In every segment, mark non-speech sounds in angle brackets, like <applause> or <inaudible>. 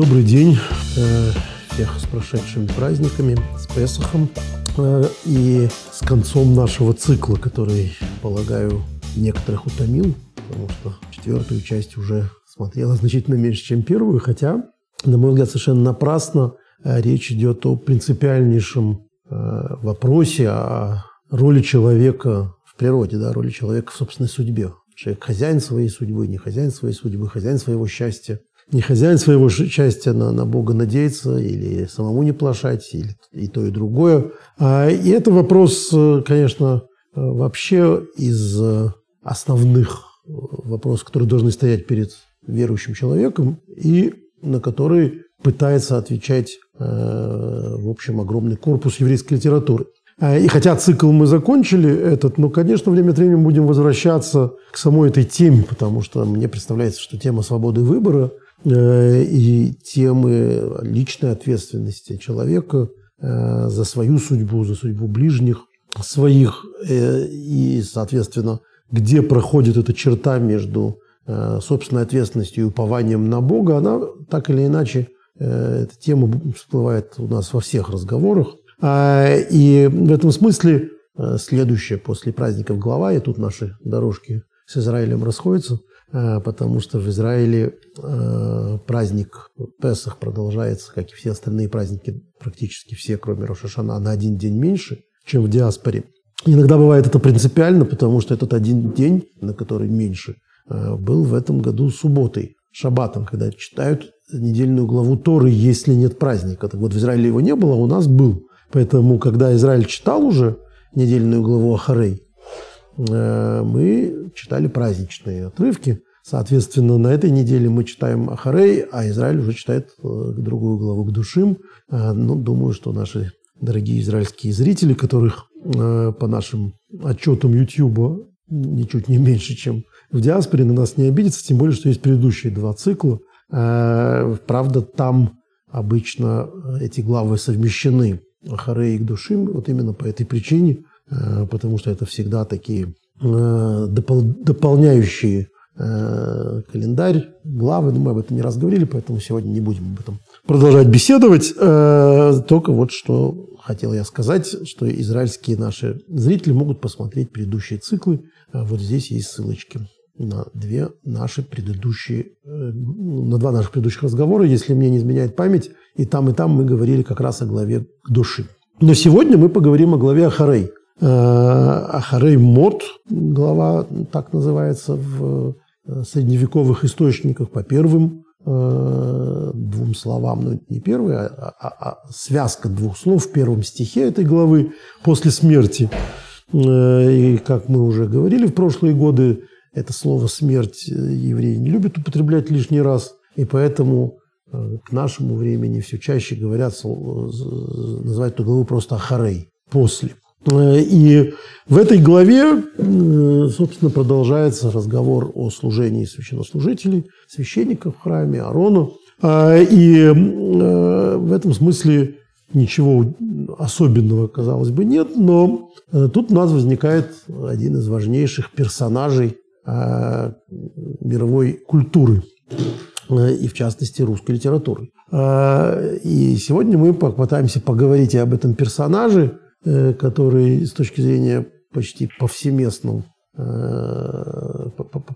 Добрый день э, всех с прошедшими праздниками, с Песохом э, и с концом нашего цикла, который, полагаю, некоторых утомил, потому что четвертую часть уже смотрела значительно меньше, чем первую, хотя, на мой взгляд, совершенно напрасно э, речь идет о принципиальнейшем вопросе о роли человека в природе, да, роли человека в собственной судьбе. Человек хозяин своей судьбы, не хозяин своей судьбы, хозяин своего счастья. Не хозяин своего счастья на, на Бога надеяться или самому не плашать, или и то, и другое. А, и это вопрос, э, конечно, э, вообще из э, основных вопросов, которые должны стоять перед верующим человеком, и на который пытается отвечать, в общем, огромный корпус еврейской литературы. А, и хотя цикл мы закончили этот, но, конечно, время от времени будем возвращаться к самой этой теме, потому что мне представляется, что тема свободы выбора и темы личной ответственности человека э, за свою судьбу, за судьбу ближних своих, э, и, соответственно, где проходит эта черта между собственной ответственностью и упованием на Бога, она так или иначе, эта тема всплывает у нас во всех разговорах. А, и в этом смысле э, следующая после праздников глава, и тут наши дорожки с Израилем расходятся, э, потому что в Израиле э, праздник Песах продолжается, как и все остальные праздники, практически все, кроме Рошашана, на один день меньше, чем в диаспоре. Иногда бывает это принципиально, потому что этот один день, на который меньше, был в этом году субботой, шаббатом, когда читают недельную главу Торы, если нет праздника. Так вот, в Израиле его не было, а у нас был. Поэтому, когда Израиль читал уже недельную главу Ахарей, э, мы читали праздничные отрывки. Соответственно, на этой неделе мы читаем Ахарей, а Израиль уже читает э, другую главу к душим. Э, ну, думаю, что наши дорогие израильские зрители, которых по нашим отчетам YouTube ничуть не меньше, чем в диаспоре, на нас не обидятся, тем более, что есть предыдущие два цикла. Правда, там обычно эти главы совмещены Ахаре и к душим, вот именно по этой причине, э, потому что это всегда такие э, допол дополняющие э, календарь, главы, но мы об этом не раз говорили, поэтому сегодня не будем об этом продолжать беседовать. Только вот что хотел я сказать, что израильские наши зрители могут посмотреть предыдущие циклы. Вот здесь есть ссылочки на две наши предыдущие, на два наших предыдущих разговора, если мне не изменяет память. И там, и там мы говорили как раз о главе души. Но сегодня мы поговорим о главе Ахарей. Э, Ахарей Мот, глава так называется в э, средневековых источниках по первым э, двум словам, ну не первый, а, а, а связка двух слов в первом стихе этой главы после смерти. И как мы уже говорили в прошлые годы, это слово «смерть» евреи не любят употреблять лишний раз, и поэтому к нашему времени все чаще говорят, называют эту главу просто Ахарей, после. Э, и в этой главе, э, собственно, продолжается разговор о служении священнослужителей, священников в храме, Аарона. И в этом смысле ничего особенного, казалось бы, нет, но тут у нас возникает один из важнейших персонажей мировой культуры Э, и в частности русской литературы. И сегодня мы попытаемся поговорить об этом персонаже, э, который с точки зрения почти повсеместном э,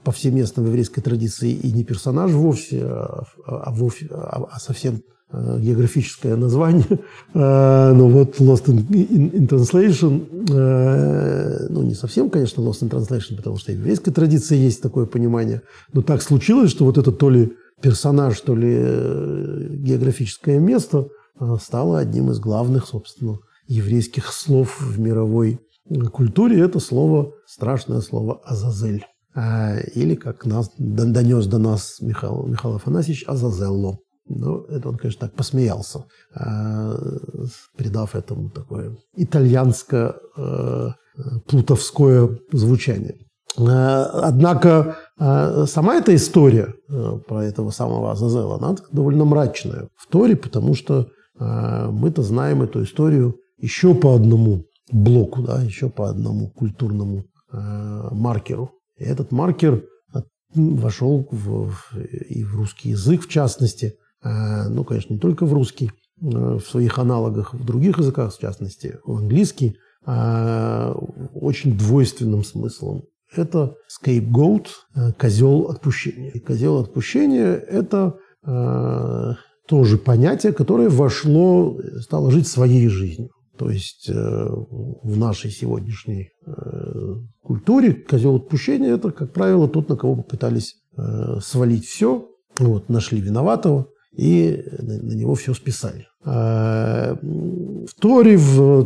повсеместно в еврейской традиции и не персонаж вовсе, а, а, вовсе, а, а совсем географическое название. <laughs> Но вот Lost in, Translation, ну не совсем, конечно, Lost in Translation, потому что и в еврейской традиции есть такое понимание, но так случилось, что вот это то ли персонаж, то ли э, географическое место э, стало одним из главных, собственно, еврейских слов в мировой э, культуре. Это слово, страшное слово «азазель». А, или, как нас, донес до нас Михаил, Михаил Афанасьевич, «азазелло». Ну, это он, конечно, так посмеялся, придав этому такое итальянско-плутовское звучание. Однако а сама эта история э, про этого самого Азазела, она довольно мрачная в Торе, потому что э, мы-то знаем эту историю еще по одному блоку, да, еще по одному культурному э, маркеру. И этот маркер вошел в, в, и в русский язык, в частности, ну, конечно, не только в русский, в своих аналогах в других языках, в частности, в английский, очень двойственным смыслом. Это scapegoat, козел отпущения. И козел отпущения – это тоже понятие, которое вошло, стало жить своей жизнью. То есть э, в нашей сегодняшней э, культуре козел отпущения – это, как правило, тот, на кого попытались э, свалить все, вот, нашли виноватого и на, него все списали. А, в Торе, в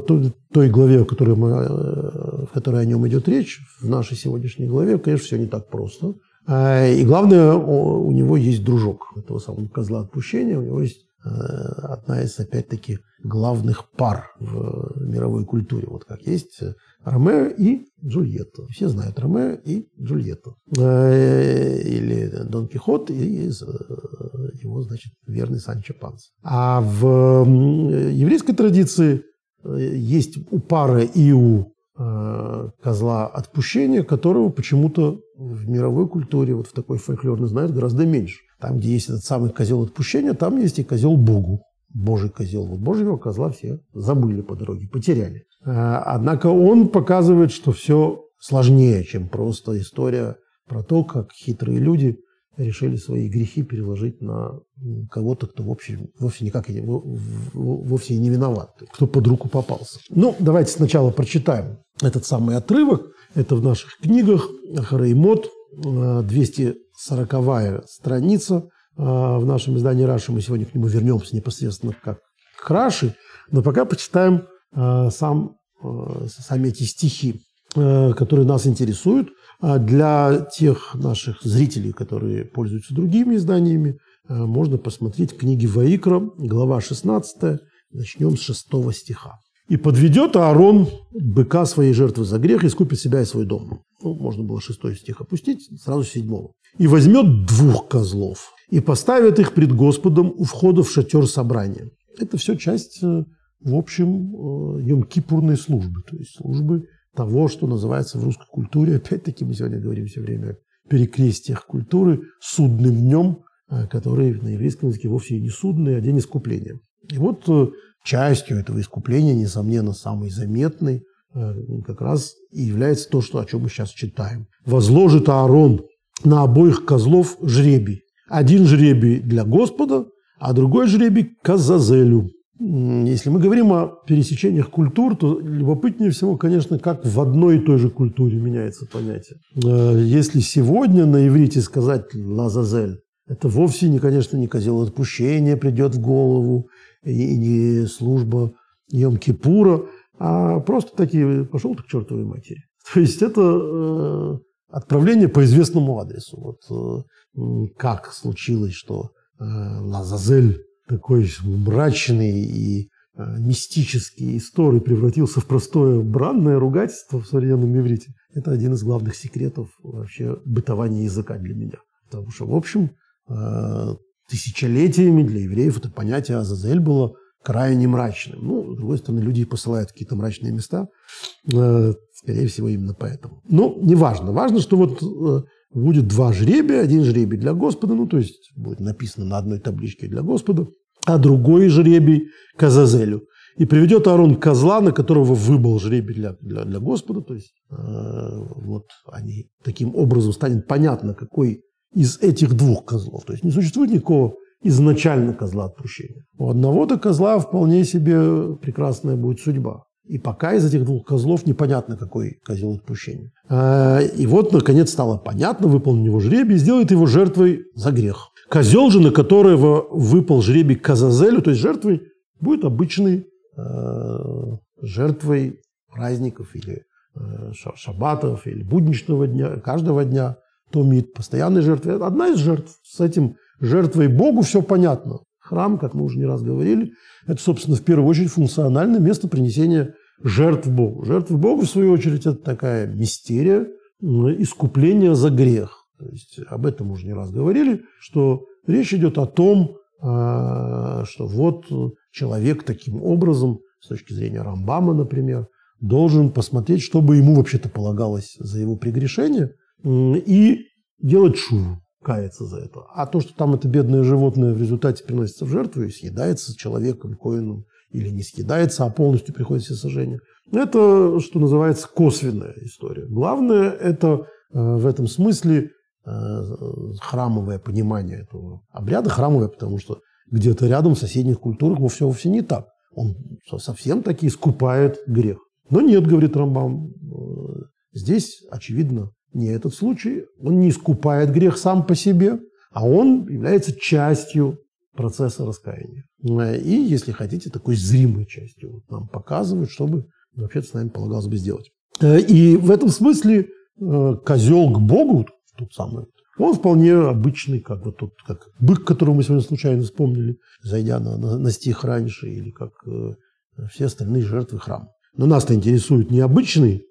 той главе, в которой, мы, в которой о нем идет речь, в нашей сегодняшней главе, конечно, все не так просто. А, и главное, у него есть дружок этого самого козла отпущения, у него есть одна из, опять-таки, главных пар в мировой культуре. Вот как есть Ромео и Джульетта. Все знают Ромео и Джульетту. Э, или Дон Кихот и э, его, значит, верный Санчо Панс. А в еврейской традиции есть у пары и у козла отпущения, которого почему-то в мировой культуре, вот в такой фольклорной, знают гораздо меньше. Там, где есть этот самый козел отпущения, там есть и козел Богу. Божий козел. Вот Божьего козла все забыли по дороге, потеряли. А, однако он показывает, что все сложнее, чем просто история про то, как хитрые люди решили свои грехи переложить на кого-то, кто в общем, вовсе никак и, вовсе не виноват, кто под руку попался. Ну, давайте сначала прочитаем этот самый отрывок. Это в наших книгах Хараймот, 200 а, сороковая страница а, в нашем издании «Раши». Мы сегодня к нему вернемся непосредственно как к «Раши», но пока почитаем а, сам, а, сами эти стихи, которые нас интересуют. Для тех наших зрителей, которые пользуются другими изданиями, можно посмотреть книги Ваикра, глава 16, начнем с 6 стиха. И подведет Аарон быка своей жертвы за грех и скупит себя и свой дом. Ну, можно было шестой стих опустить, сразу седьмого. И возьмет двух козлов и поставит их пред Господом у входа в шатер собрания. Это все часть, э, в общем, йом-кипурной э, службы, то есть службы того, что называется в русской культуре, опять-таки мы сегодня говорим все время о перекрестиях культуры, судным днем, э, который на еврейском языке вовсе не судный, а день искупления. И вот частью этого искупления, несомненно, самой заметной, э, как раз и является то, что, о чем мы сейчас читаем. «Возложит Аарон на обоих козлов жребий. Один жребий для Господа, а другой жребий к Азазелю». Если мы говорим о пересечениях культур, то любопытнее всего, конечно, как в одной и той же культуре меняется понятие. Э, если сегодня на иврите сказать «лазазель», это вовсе, не, конечно, не козел отпущения придет в голову, и не служба Йом-Кипура, а просто такие «пошел ты к чертовой матери». <laughs> То есть это э, отправление по известному адресу. Вот э, как случилось, что э, Лазазель, такой мрачный и мистический историй превратился в простое бранное ругательство в современном иврите. Это один из главных секретов вообще бытования языка для меня. Потому что, в общем, тысячелетиями для евреев это понятие Азазель было крайне мрачным. Ну, с другой стороны, люди посылают какие-то мрачные места, э, скорее всего, именно поэтому. Но неважно. Важно, что вот э, будет два жребия. Один жребий для Господа, ну, то есть будет написано на одной табличке для Господа, а другой жребий к Азазелю. И приведет Аарон козла, на которого выбыл жребий для, для, для Господа. То есть э, вот они таким образом станет понятно, какой из этих двух козлов. То есть не существует никакого изначально козла отпущения. У одного-то козла вполне себе прекрасная будет судьба. И пока из этих двух козлов непонятно, какой козел отпущения. А, и вот, наконец, стало понятно, выполнен его жребий, сделает его жертвой за грех. Козел же, на которого выпал жребий Казазелю, то есть жертвой, будет обычной э, жертвой праздников или э, шабатов, или будничного дня, каждого дня томит, постоянной жертвы. Одна из жертв. С этим жертвой Богу все понятно. Храм, как мы уже не раз говорили, это, собственно, в первую очередь функциональное место принесения жертв Богу. Жертвы Богу, в свою очередь, это такая мистерия, искупления за грех. То есть об этом уже не раз говорили, что речь идет о том, а, что вот человек таким образом, с точки зрения Рамбама, например, должен посмотреть, что бы ему вообще-то полагалось за его прегрешение – и делать шуву. кается за это. А то, что там это бедное животное в результате приносится в жертву и съедается человеком, коином, или не съедается, а полностью приходит все сожжение, это, что называется, косвенная история. Главное – это э, в этом смысле э, храмовое понимание этого обряда. Храмовое, потому что где-то рядом в соседних культурах вовсе, вовсе не так. Он совсем таки искупает грех. Но нет, говорит Рамбам, э, здесь, очевидно, не этот случай. Он не искупает грех сам по себе, а он является частью процесса раскаяния. И, если хотите, такой зримой частью. Вот нам показывают, чтобы вообще-то с нами полагалось бы сделать. Э, и в этом смысле э, козел к Богу, тот самый, он вполне обычный, как вот тот, как бык, которого мы сегодня случайно вспомнили, зайдя на, на, на стих раньше, или как э, все остальные жертвы храма. Но нас-то интересует не обычный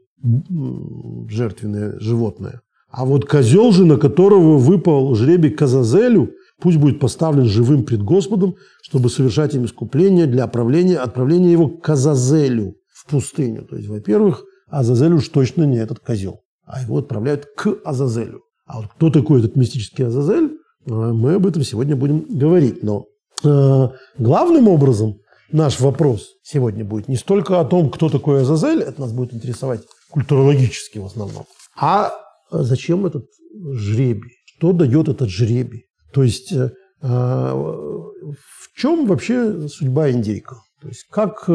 жертвенное животное, а вот козел же, на которого выпал жребий Казазелю, пусть будет поставлен живым пред Господом, чтобы совершать им искупление для отправления, отправления его к Казазелю в пустыню. То есть, во-первых, Азазель уж точно не этот козел, а его отправляют к Азазелю. А вот кто такой этот мистический Азазель, э, мы об этом сегодня будем говорить. Но э, главным образом наш вопрос сегодня будет не столько о том, кто такой Азазель, это нас будет интересовать культурологически в основном, а зачем этот жребий, что дает этот жребий. То есть э, в чем вообще судьба индейка? То есть как,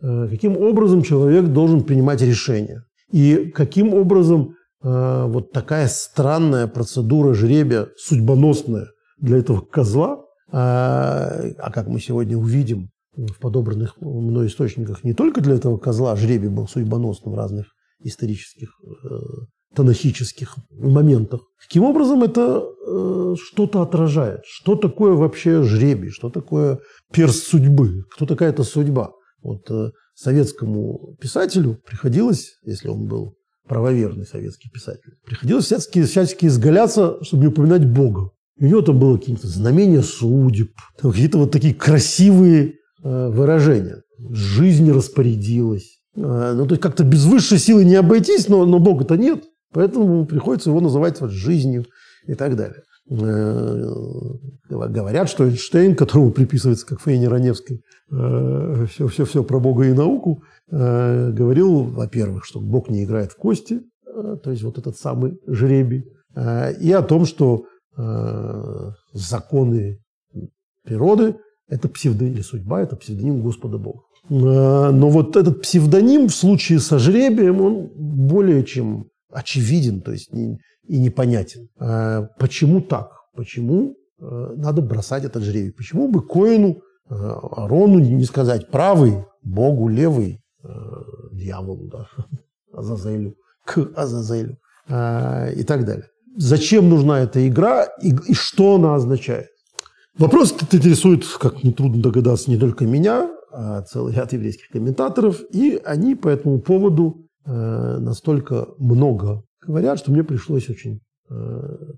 каким образом человек должен принимать решения? И каким образом Э, вот такая странная процедура жребия, судьбоносная для этого козла, а, а как мы сегодня увидим в подобранных мной источниках, не только для этого козла жребий был судьбоносным в разных исторических, э, тонахических моментах. Каким образом это э, что-то отражает? Что такое вообще жребий? Что такое перст судьбы? Кто такая эта судьба? Вот э, советскому писателю приходилось, если он был правоверный советский писатель. Приходилось всячески, всячески изгаляться, чтобы не упоминать Бога. И у него там было какие-то знамения судеб, какие-то вот такие красивые э, выражения. Жизнь распорядилась. Э, ну, то есть как-то без высшей силы не обойтись, но, но Бога-то нет. Поэтому приходится его называть вот жизнью и так далее. Э, говорят, что Эйнштейн, которому приписывается, как Фейне Раневской, все-все-все э, про Бога и науку, говорил, во-первых, что Бог не играет в кости, то есть вот этот самый жребий, и о том, что законы природы – это псевдоним, или судьба – это псевдоним Господа Бога. Но вот этот псевдоним в случае со жребием, он более чем очевиден, то есть и непонятен. Почему так? Почему надо бросать этот жребий? Почему бы Коину Арону не сказать правый, Богу левый, э, дьяволу, да, <laughs> Азазелю, к Азазелю э, и так далее. Зачем нужна эта игра и, и что она означает? Вопрос интересует, как нетрудно догадаться, не только меня, целый ряд еврейских комментаторов, и они по этому поводу э, настолько много говорят, что мне пришлось очень э,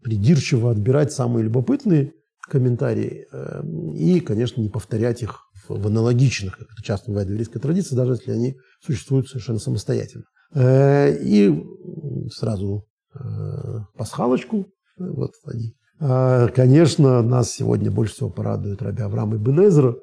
придирчиво отбирать самые любопытные комментарии э, и, конечно, не повторять их в аналогичных, как это часто бывает в еврейской традиции, даже если они существуют совершенно самостоятельно. И сразу пасхалочку, вот они. Конечно, нас сегодня больше всего порадует Раби Авраам и Бенезра.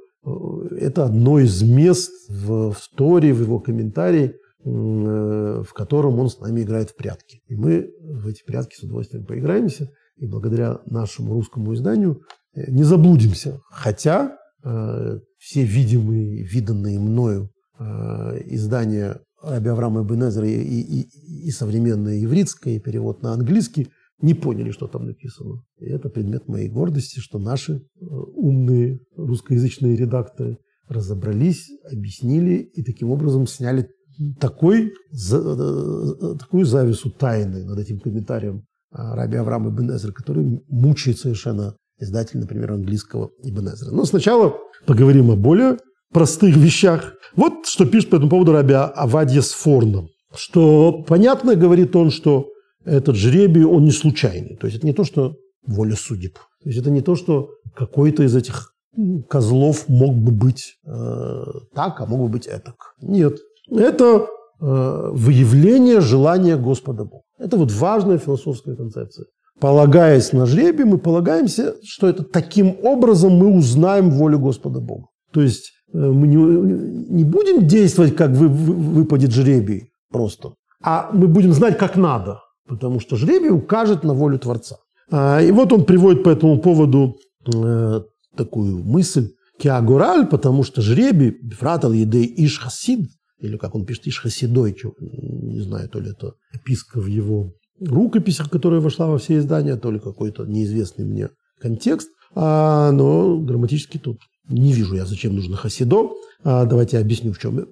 Это одно из мест в, в Торе, в его комментарии, в котором он с нами играет в прятки. И мы в эти прятки с удовольствием поиграемся и благодаря нашему русскому изданию э, не заблудимся. Хотя э, все видимые, виданные мною э, издания Раби Авраама Бенезера и, и, и современное еврейское, и перевод на английский не поняли, что там написано. И это предмет моей гордости, что наши э, умные русскоязычные редакторы разобрались, объяснили и таким образом сняли такой, за, э, такую завесу тайны над этим комментарием а, Раби Авраам Ибн Эзра, который мучает совершенно издатель, например, английского Ибн Эзра. Но сначала поговорим о более простых вещах. Вот что пишет по этому поводу Раби Авадья Сфорном. Что понятно, говорит он, что этот жребий, он не случайный. То есть это не то, что воля судеб. То есть это не то, что какой-то из этих козлов мог бы быть э, так, а мог бы быть этак. Нет. Это э, выявление желания Господа Бога. Это вот важная философская концепция. полагаясь на жребий, мы полагаемся, что это таким образом мы узнаем волю Господа Бога. То есть э, мы не, не будем действовать, как вы, вы, выпадет жребий просто, а мы будем знать, как надо, потому что жребий укажет на волю Творца. А, и вот он приводит по этому поводу э, такую мысль, Киагураль, потому что жребий, фратал едей иш хасид, или как он пишет, иш хасидой, не знаю, то ли это описка в его рукописях, которая вошла во все издания, то ли какой-то неизвестный мне контекст, а, но грамматически тут не вижу я, зачем нужно хасидо. А, давайте я объясню, в чем э,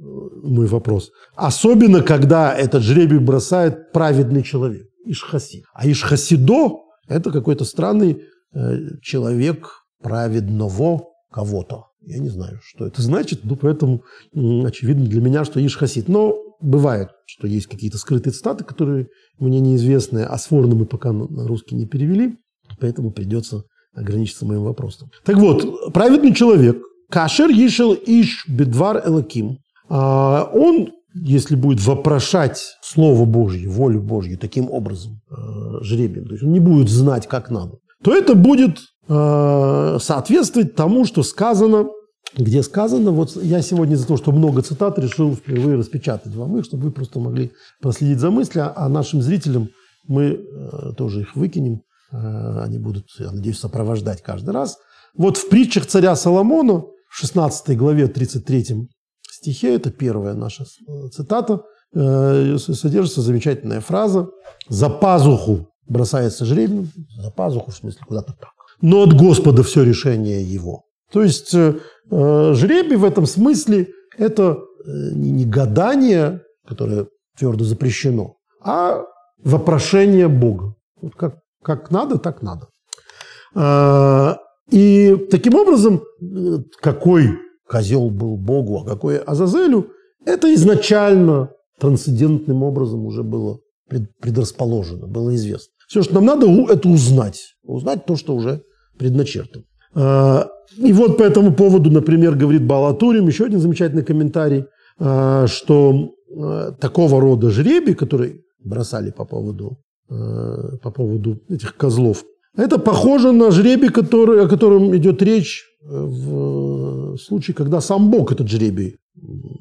мой вопрос. Особенно, когда этот жребий бросает праведный человек, Ишхасид. А Ишхасидо – это какой-то странный э, человек праведного кого-то. Я не знаю, что это значит, но поэтому очевидно для меня, что Ишхасид. Но бывает, что есть какие-то скрытые цитаты, которые мне неизвестны, а сворно мы пока на русский не перевели, поэтому придется ограничиться моим вопросом. Так вот, праведный человек, Кашер Ишел Иш Бедвар Элаким, а, он, если будет вопрошать Слово Божье, волю Божью таким образом, а, жребием, то есть он не будет знать, как надо, то это будет а, соответствовать тому, что сказано где сказано, вот я сегодня за то, что много цитат, решил впервые распечатать вам их, чтобы вы просто могли проследить за мыслью, а нашим зрителям мы тоже их выкинем они будут, я надеюсь, сопровождать каждый раз. Вот в притчах царя Соломона, в 16 главе 33 стихе, это первая наша э, цитата, э, содержится замечательная фраза «За пазуху бросается жребий», за пазуху в смысле куда-то так, но от Господа все решение его. То есть жребий в этом смысле – это не гадание, которое твердо запрещено, а вопрошение Бога. Вот как как надо, так надо. А, и таким образом, какой козел был Богу, а какой Азазелю, это изначально трансцендентным образом уже было предрасположено, было известно. Все, что нам надо, это узнать. Узнать то, что уже предначертано. А, и вот по этому поводу, например, говорит Балатурим, еще один замечательный комментарий, а, что такого рода жребий, который бросали по поводу Э, по поводу этих козлов. Это похоже на жребий, который, о котором идет речь э, в случае, когда сам Бог этот жребий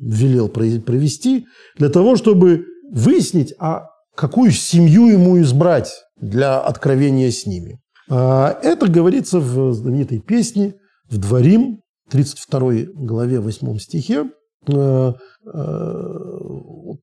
велел провести, для того, чтобы выяснить, а какую семью ему избрать для откровения с ними. А это говорится в знаменитой песне «В дворим», 32 главе, 8 стихе. Э,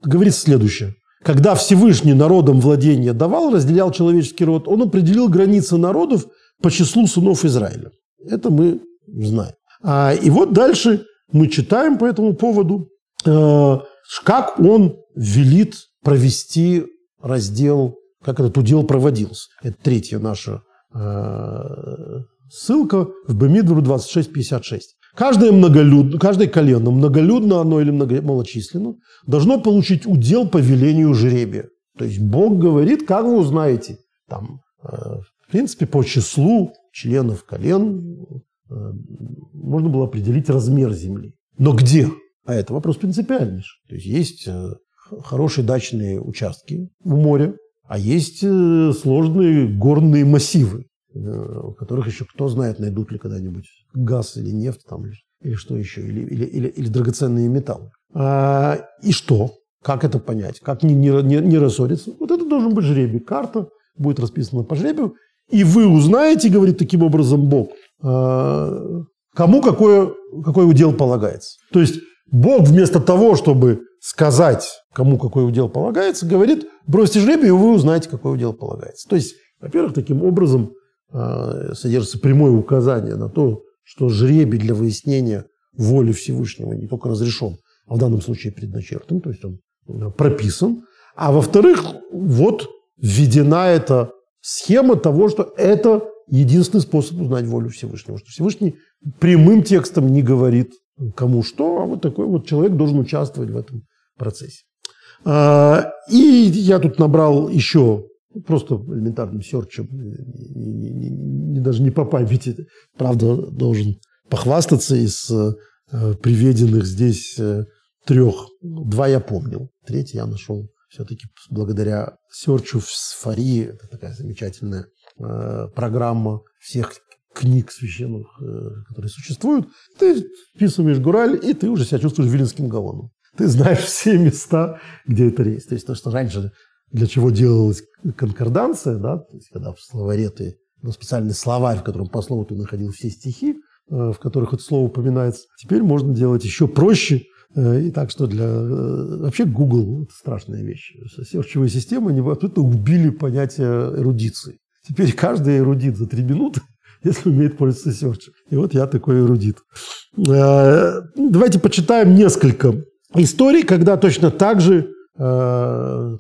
говорится следующее. Когда Всевышний народом владение давал, разделял человеческий род, он определил границы народов по числу сынов Израиля. Это мы знаем. А, и вот дальше мы читаем по этому поводу, э, как он велит провести раздел, как этот удел проводился. Это третья наша э, ссылка в Бемидвору 26.56. Каждое, многолюдно, каждое колено, многолюдно оно или много, малочисленно, должно получить удел по велению жребия. То есть Бог говорит, как вы узнаете, там, э, в принципе, по числу членов колен э, можно было определить размер земли. Но где? А это вопрос принципиальнейший. То есть есть э, хорошие дачные участки в море, а есть сложные горные массивы. У которых еще кто знает, найдут ли когда-нибудь газ или нефть там, или что еще, или, или, или, или драгоценные металлы. А, и что? Как это понять? Как не, не, не, не рассориться? Вот это должен быть жребий. Карта будет расписана по жребию. И вы узнаете, говорит таким образом Бог, а, кому какое, какой удел полагается. То есть Бог вместо того, чтобы сказать, кому какой удел полагается, говорит, бросьте жребий, и вы узнаете, какой удел полагается. То есть, во-первых, таким образом а, содержится прямое указание на то, что жребий для выяснения воли Всевышнего не только разрешен, а в данном случае предначертан, то есть он прописан. А во-вторых, вот введена эта схема того, что это единственный способ узнать волю Всевышнего. Что Всевышний прямым текстом не говорит кому что, а вот такой вот человек должен участвовать в этом процессе. А, и я тут набрал еще просто элементарным серчем, не, даже не по памяти, правда, должен похвастаться из э, приведенных здесь э, трех. Два я помнил, третий я нашел все-таки благодаря серчу в Сфари, это такая замечательная э, программа всех книг священных, э, которые существуют, ты вписываешь Гураль, и ты уже себя чувствуешь Вилинским Гаоном. Ты знаешь <laughs> все места, где это есть. То есть то, что раньше для чего делалась конкорданция, да, то есть когда в словаре ты был специальный словарь, в котором по слову ты находил все стихи, э, в которых это слово упоминается. Теперь можно делать еще проще. Э, и так что для... Вообще Google – это страшная вещь. Серчевые системы они абсолютно убили понятие эрудиции. Теперь каждый эрудит за три минуты <laughs> если умеет пользоваться серчем. И вот я такой эрудит. Э, давайте почитаем несколько историй, когда точно так же э,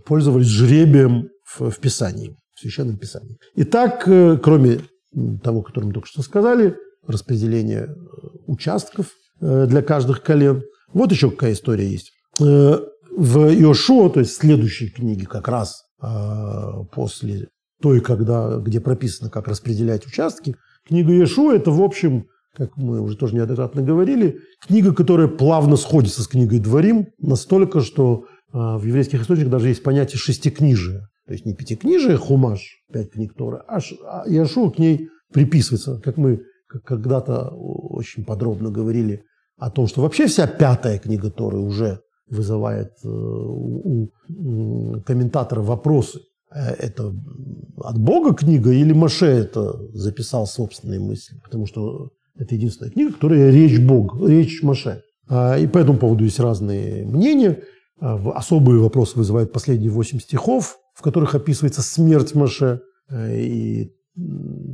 пользовались жребием в, Писании, в Священном Писании. Итак, э, кроме того, который мы только что сказали, распределение участков для каждых колен. Вот еще какая история есть. В Иошуа, то есть следующей книге, как раз после той, когда, где прописано, как распределять участки, Книга Иешуа – это, в общем, как мы уже тоже неоднократно говорили, книга, которая плавно сходится с книгой Дворим, настолько, что в еврейских источниках даже есть понятие шестикнижия. То есть не пятикнижие, хумаш, пять книг Тора, а, а Иешуа к ней приписывается, как мы когда-то очень подробно говорили о том, что вообще вся пятая книга Торы уже вызывает э, у комментатора вопросы. Э, это от Бога книга или Маше это записал собственные мысли? Потому что это единственная книга, которая речь Бога, речь Маше. А, и по этому поводу есть разные мнения. А, особые вопросы вызывают последние восемь стихов, в которых описывается смерть Маше. Э, и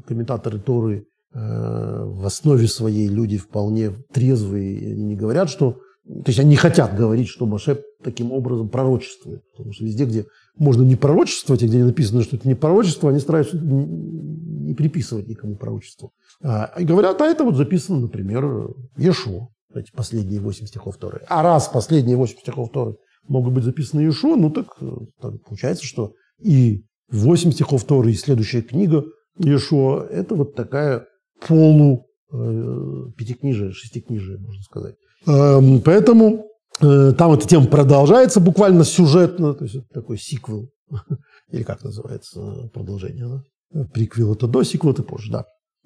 комментаторы Торы э, в основе своей люди вполне трезвые. Они не говорят, что то есть они не хотят говорить, что Маше таким образом пророчествует. Потому что везде, где можно не пророчествовать, и где написано, что это не пророчество, они стараются не приписывать никому пророчество. А, и говорят, а это вот записано, например, Ешо, эти последние восемь стихов Торы. А раз последние восемь стихов Торы могут быть записаны Ешо, ну так, так получается, что и восемь стихов Торы, и следующая книга Ешо – это вот такая полу э, пятикнижие, шестикнижие, можно сказать. Эм, поэтому э, там эта тема продолжается буквально сюжетно, то есть это такой сиквел, <laughs> или как называется продолжение, да? Приквел это до, сиквел это позже, да.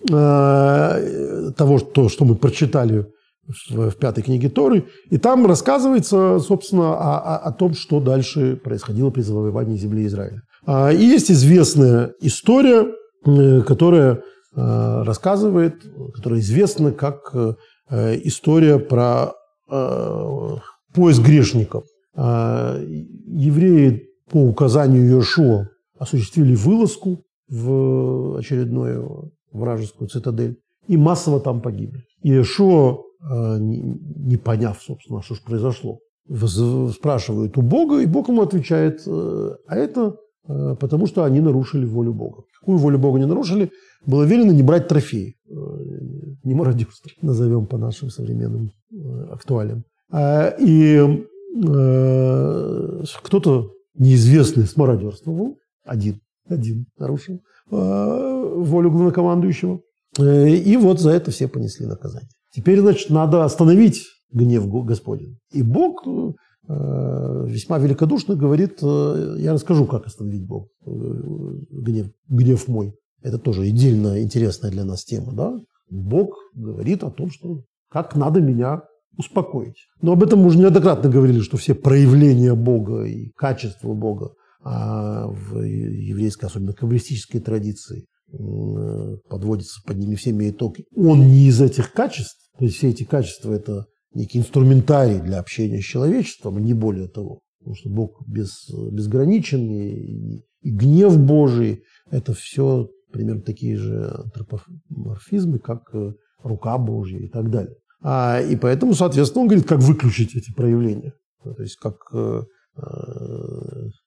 Э, того, то, что мы прочитали в, в пятой книге Торы, и там рассказывается, собственно, о, о, о том, что дальше происходило при завоевании земли Израиля. А, и есть известная история, которая рассказывает, которая известна как Э, история про э, поиск грешников. А, евреи по указанию Иешуа осуществили вылазку в очередную вражескую цитадель и массово там погибли. Иешуа, не поняв, собственно, что же произошло, спрашивает у Бога, и Бог ему отвечает, а это потому что они нарушили волю Бога. Какую волю Бога не нарушили? Было велено не брать трофеи не мародерство, назовем по нашим современным э, актуалиям. А, и э, кто-то неизвестный смародерствовал, один, один нарушил э, волю главнокомандующего. И вот за это все понесли наказание. Теперь, значит, надо остановить гнев Господень. И Бог весьма великодушно говорит, я расскажу, как остановить Бог, гнев, гнев мой. Это тоже отдельно интересная для нас тема, да? Бог говорит о том, что как надо меня успокоить. Но об этом мы уже неоднократно говорили, что все проявления Бога и качества Бога а в еврейской, особенно каббалистической традиции, подводится под ними всеми итог. Он не из этих качеств, то есть все эти качества – это некий инструментарий для общения с человечеством, не более того. Потому что Бог без, безграничен, и, и гнев Божий – это все примерно такие же антропоморфизмы, как э, рука Божья и так далее. А, и поэтому, соответственно, он говорит, как выключить эти проявления. То есть, как э, э,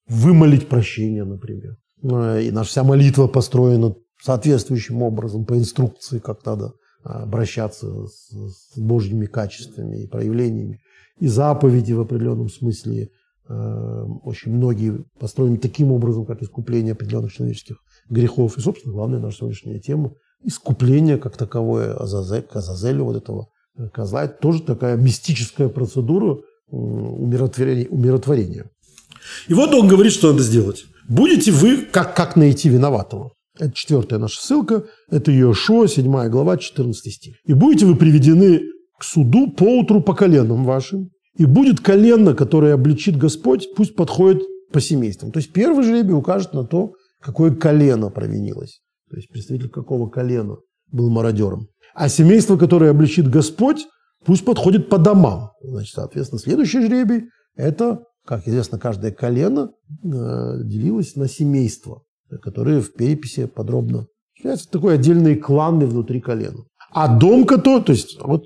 вымолить прощение, например. Ну, и наша вся молитва построена соответствующим образом, по инструкции, как надо обращаться с, с Божьими качествами и проявлениями. И заповеди в определенном смысле очень многие построены таким образом, как искупление определенных человеческих грехов. И, собственно, главная наша сегодняшняя тема – искупление как таковое Азазель, Азазелю вот этого э, козла. Это тоже такая мистическая процедура умиротворения. умиротворения. И вот он говорит, что надо сделать. Будете вы, как, как найти виноватого? Это четвертая наша ссылка. Это Иошуа, 7 глава, 14 стих. «И будете вы приведены к суду поутру по коленам вашим, и будет колено, которое обличит Господь, пусть подходит по семействам». То есть первый жребий укажет на то, какое колено провинилось. То есть представитель какого колена был мародером. А семейство, которое обличит Господь, пусть подходит по домам. Значит, соответственно, следующий жребий – это, как известно, каждое колено э, делилось на семейства, которые в переписи подробно являются такой отдельные кланы внутри колена. А дом, который, то есть вот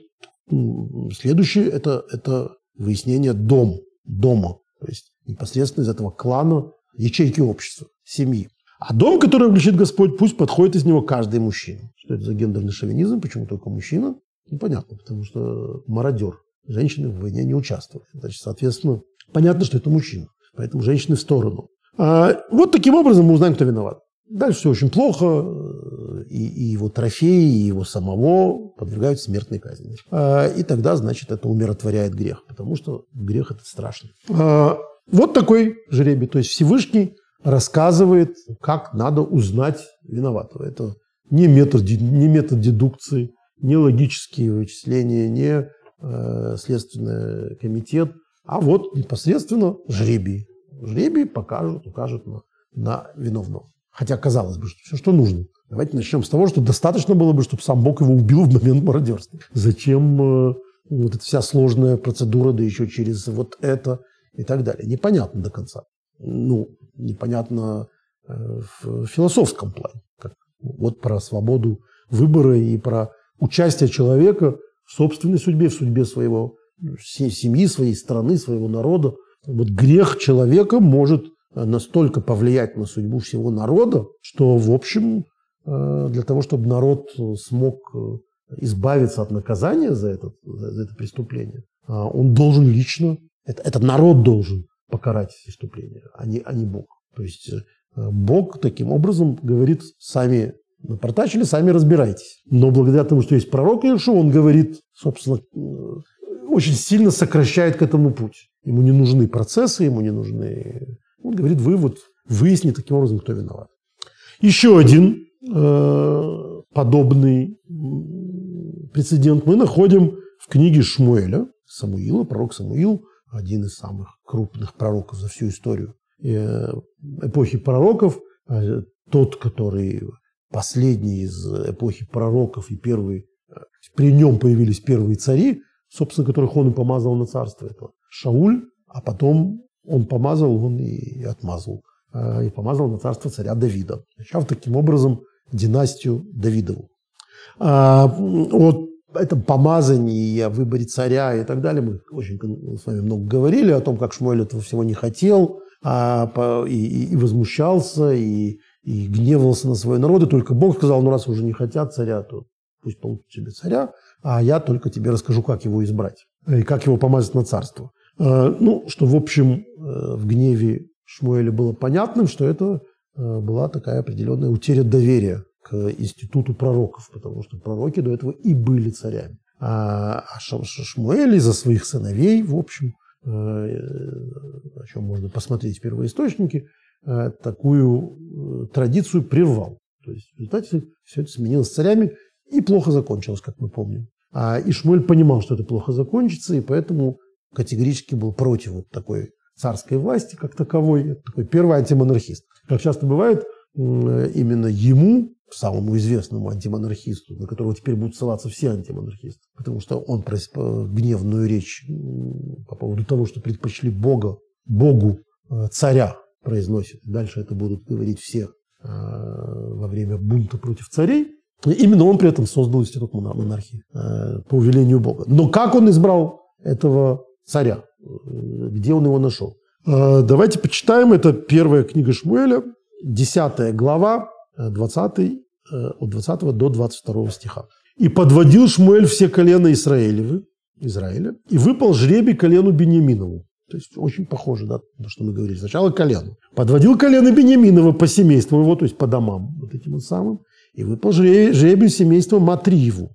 следующий это, это выяснение дом, дома, то есть непосредственно из этого клана ячейки общества, семьи. А дом, который обличит Господь, пусть подходит из него каждый мужчина. Что это за гендерный шовинизм? Почему только мужчина? Непонятно, потому что мародер. Женщины в войне не участвовали. Значит, соответственно, понятно, что это мужчина. Поэтому женщины в сторону. А вот таким образом мы узнаем, кто виноват. Дальше все очень плохо. И, и его трофеи, и его самого подвергают смертной казни. А, и тогда, значит, это умиротворяет грех. Потому что грех – это страшно. А, вот такой жребий. То есть Всевышний рассказывает, как надо узнать виноватого. Это не метод, не метод дедукции, не логические вычисления, не э, следственный комитет, а вот непосредственно жребий. Жребий покажут, укажут на, на виновного. Хотя казалось бы, что все, что нужно. Давайте начнем с того, что достаточно было бы, чтобы сам Бог его убил в момент мародерства. Зачем э, вот эта вся сложная процедура, да еще через вот это и так далее. Непонятно до конца. Ну, непонятно э, в философском плане. Как, вот про свободу выбора и про участие человека в собственной судьбе, в судьбе своего семьи, своей страны, своего народа. Вот грех человека может э, настолько повлиять на судьбу всего народа, что, в общем, э, для того, чтобы народ смог избавиться от наказания за это, за это преступление, он должен лично, это, этот народ должен покарать преступление, а не, а не Бог. То есть э, Бог таким образом говорит, сами напортачили, сами разбирайтесь. Но благодаря тому, что есть пророк Иешуа, он говорит, собственно, э, очень сильно сокращает к этому путь. Ему не нужны процессы, ему не нужны... Он говорит, вы вот выясните таким образом, кто виноват. Еще один э, подобный прецедент мы находим в книге Шмуэля, Самуила, пророк Самуил, один из самых крупных пророков за всю историю э, эпохи пророков, а, тот, который последний из эпохи пророков и первый, э, при нем появились первые цари, собственно, которых он и помазал на царство. Это Шауль, а потом он помазал, он и отмазал, э, и помазал на царство царя Давида, начав таким образом династию Давидову. А, вот это помазание, о выборе царя и так далее. Мы очень с вами много говорили о том, как Шмуэль этого всего не хотел, а, и, и возмущался, и, и гневался на свой народ. И только Бог сказал, ну раз уже не хотят царя, то пусть получат себе царя, а я только тебе расскажу, как его избрать и как его помазать на царство. А, ну, что, в общем, э, в гневе Шмуэля было понятным, что это э, была такая определенная утеря доверия к институту пророков, потому что пророки до этого и были царями. А, а Шмуэль из-за своих сыновей, в общем, э, о чем можно посмотреть в первоисточнике, э, такую э, традицию прервал. То есть в результате все это сменилось царями и плохо закончилось, как мы помним. А Ишмуэль понимал, что это плохо закончится, и поэтому категорически был против вот такой царской власти как таковой. Такой первый антимонархист. Как часто бывает, именно ему самому известному антимонархисту, на которого теперь будут ссылаться все антимонархисты, потому что он гневную речь по поводу того, что предпочли Бога, Богу э, царя произносит. Дальше это будут говорить все э, во время бунта против царей. Именно он при этом создал институт монархии э, по увелению Бога. Но как он избрал этого царя? Где он его нашел? Давайте почитаем. Это первая книга Шмуэля, 10 глава, 20, э, от 20 до 22 стиха. «И подводил Шмуэль все колена Израилевы, Израиля, и выпал жребий колену Бениаминову». То есть очень похоже, да, на то, что мы говорили. Сначала колену. Подводил колено Бениаминова по семейству его, то есть по домам, вот этим вот самым. И выпал жребий семейства Матриеву.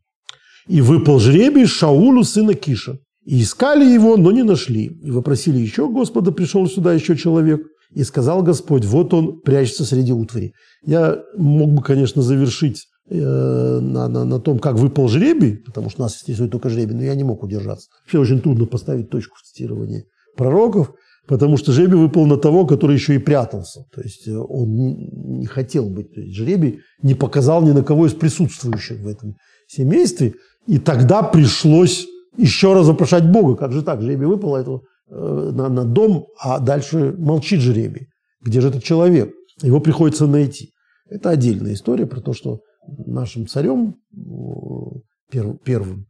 И выпал жребий Шаулу, сына Киша. И искали его, но не нашли. И вопросили еще Господа, пришел сюда еще человек. И сказал Господь, вот он прячется среди утвари. Я мог бы, конечно, завершить э, на, на, на том, как выпал жребий, потому что нас интересует только жребий, но я не мог удержаться. Вообще очень трудно поставить точку в цитировании пророков, потому что жребий выпал на того, который еще и прятался. То есть э, он не, хотел быть. То есть жребий не показал ни на кого из присутствующих в этом семействе. И тогда пришлось еще раз запрошать Бога. Как же так? Жребий выпал, а этого Э, на, на дом, а дальше молчит жребий. Где же этот человек? Его приходится найти. Это отдельная история про то, что нашим царем перв, первым э,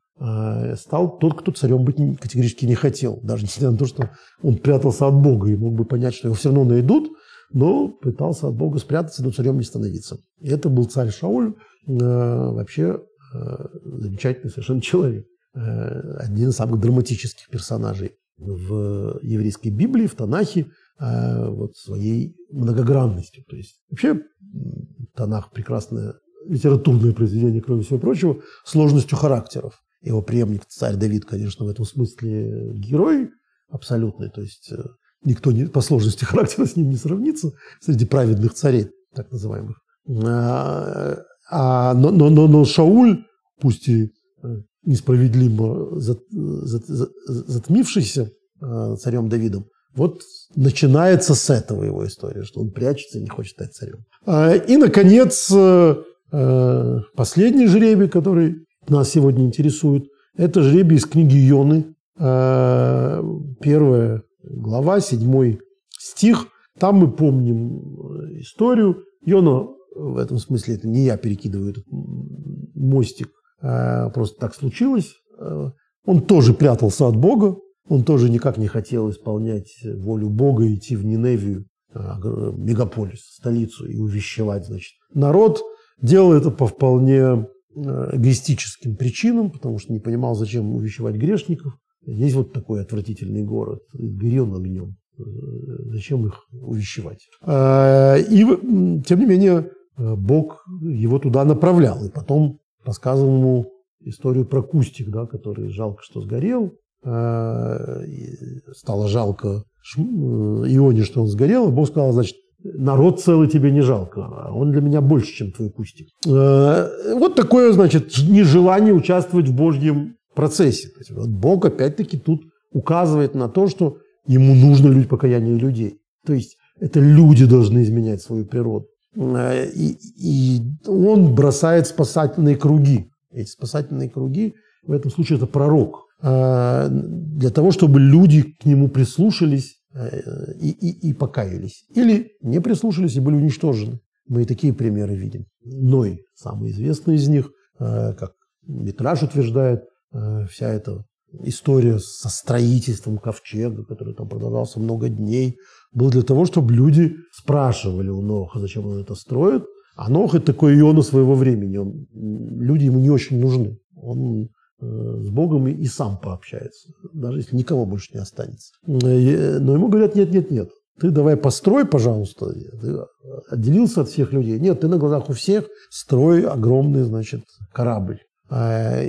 стал тот, кто царем быть категорически не хотел. Даже несмотря на то, что он прятался от Бога и мог бы понять, что его все равно найдут, но пытался от Бога спрятаться, но царем не становиться. И это был царь Шауль, э, вообще замечательный совершенно человек. Один из самых драматических персонажей в еврейской Библии, в Танахе, вот своей многогранностью. То есть вообще Танах прекрасное литературное произведение, кроме всего прочего, сложностью характеров. Его преемник царь Давид, конечно, в этом смысле герой абсолютный, то есть э, никто не, по сложности <laughs> характера с ним не сравнится среди праведных царей, так называемых. А, а, но, но, но, но Шауль, пусть и э, несправедливо затмившийся э, царем Давидом, вот начинается с этого его история, что он прячется и не хочет стать царем. А, и, наконец, последний жребий, который нас сегодня интересует, это жребий из книги Йоны, первая глава, седьмой стих. Там мы помним историю. Йона, в этом смысле, это не я перекидываю этот мостик Э, просто так случилось. Э, он тоже прятался от Бога, он тоже никак не хотел исполнять волю Бога, идти в Ниневию, э, мегаполис, столицу, и увещевать, значит. Народ делал это по вполне эгоистическим причинам, потому что не понимал, зачем увещевать грешников. Есть вот такой отвратительный город, горел огнем. Зачем их увещевать? И, тем не менее, Бог его туда направлял. И потом рассказывал ему историю про кустик, да, который жалко, что сгорел. Стало жалко э, Ионе, что он сгорел, и Бог сказал, значит, народ целый тебе не жалко, а он для меня больше, чем твой кустик. А, вот такое, значит, нежелание участвовать в Божьем процессе. Вот Бог опять-таки тут указывает на то, что ему нужно люди покаяние людей. То есть это люди должны изменять свою природу. Э, и, и он бросает спасательные круги. Эти спасательные круги, в этом случае это пророк, э, для того, чтобы люди к нему прислушались э, и, и, и покаялись. Или не прислушались и были уничтожены. Мы и такие примеры видим. Ной, самый известный из них, как Митраж утверждает, вся эта история со строительством ковчега, который там продолжался много дней, был для того, чтобы люди спрашивали у Ноха, зачем он это строит. А Нох – это такой Иона своего времени. Он, люди ему не очень нужны. Он э, с Богом и, сам пообщается, даже если никого больше не останется. Э, но ему говорят, нет, нет, нет, ты давай построй, пожалуйста. Ты отделился от всех людей. Нет, ты на глазах у всех строй огромный, значит, корабль. А,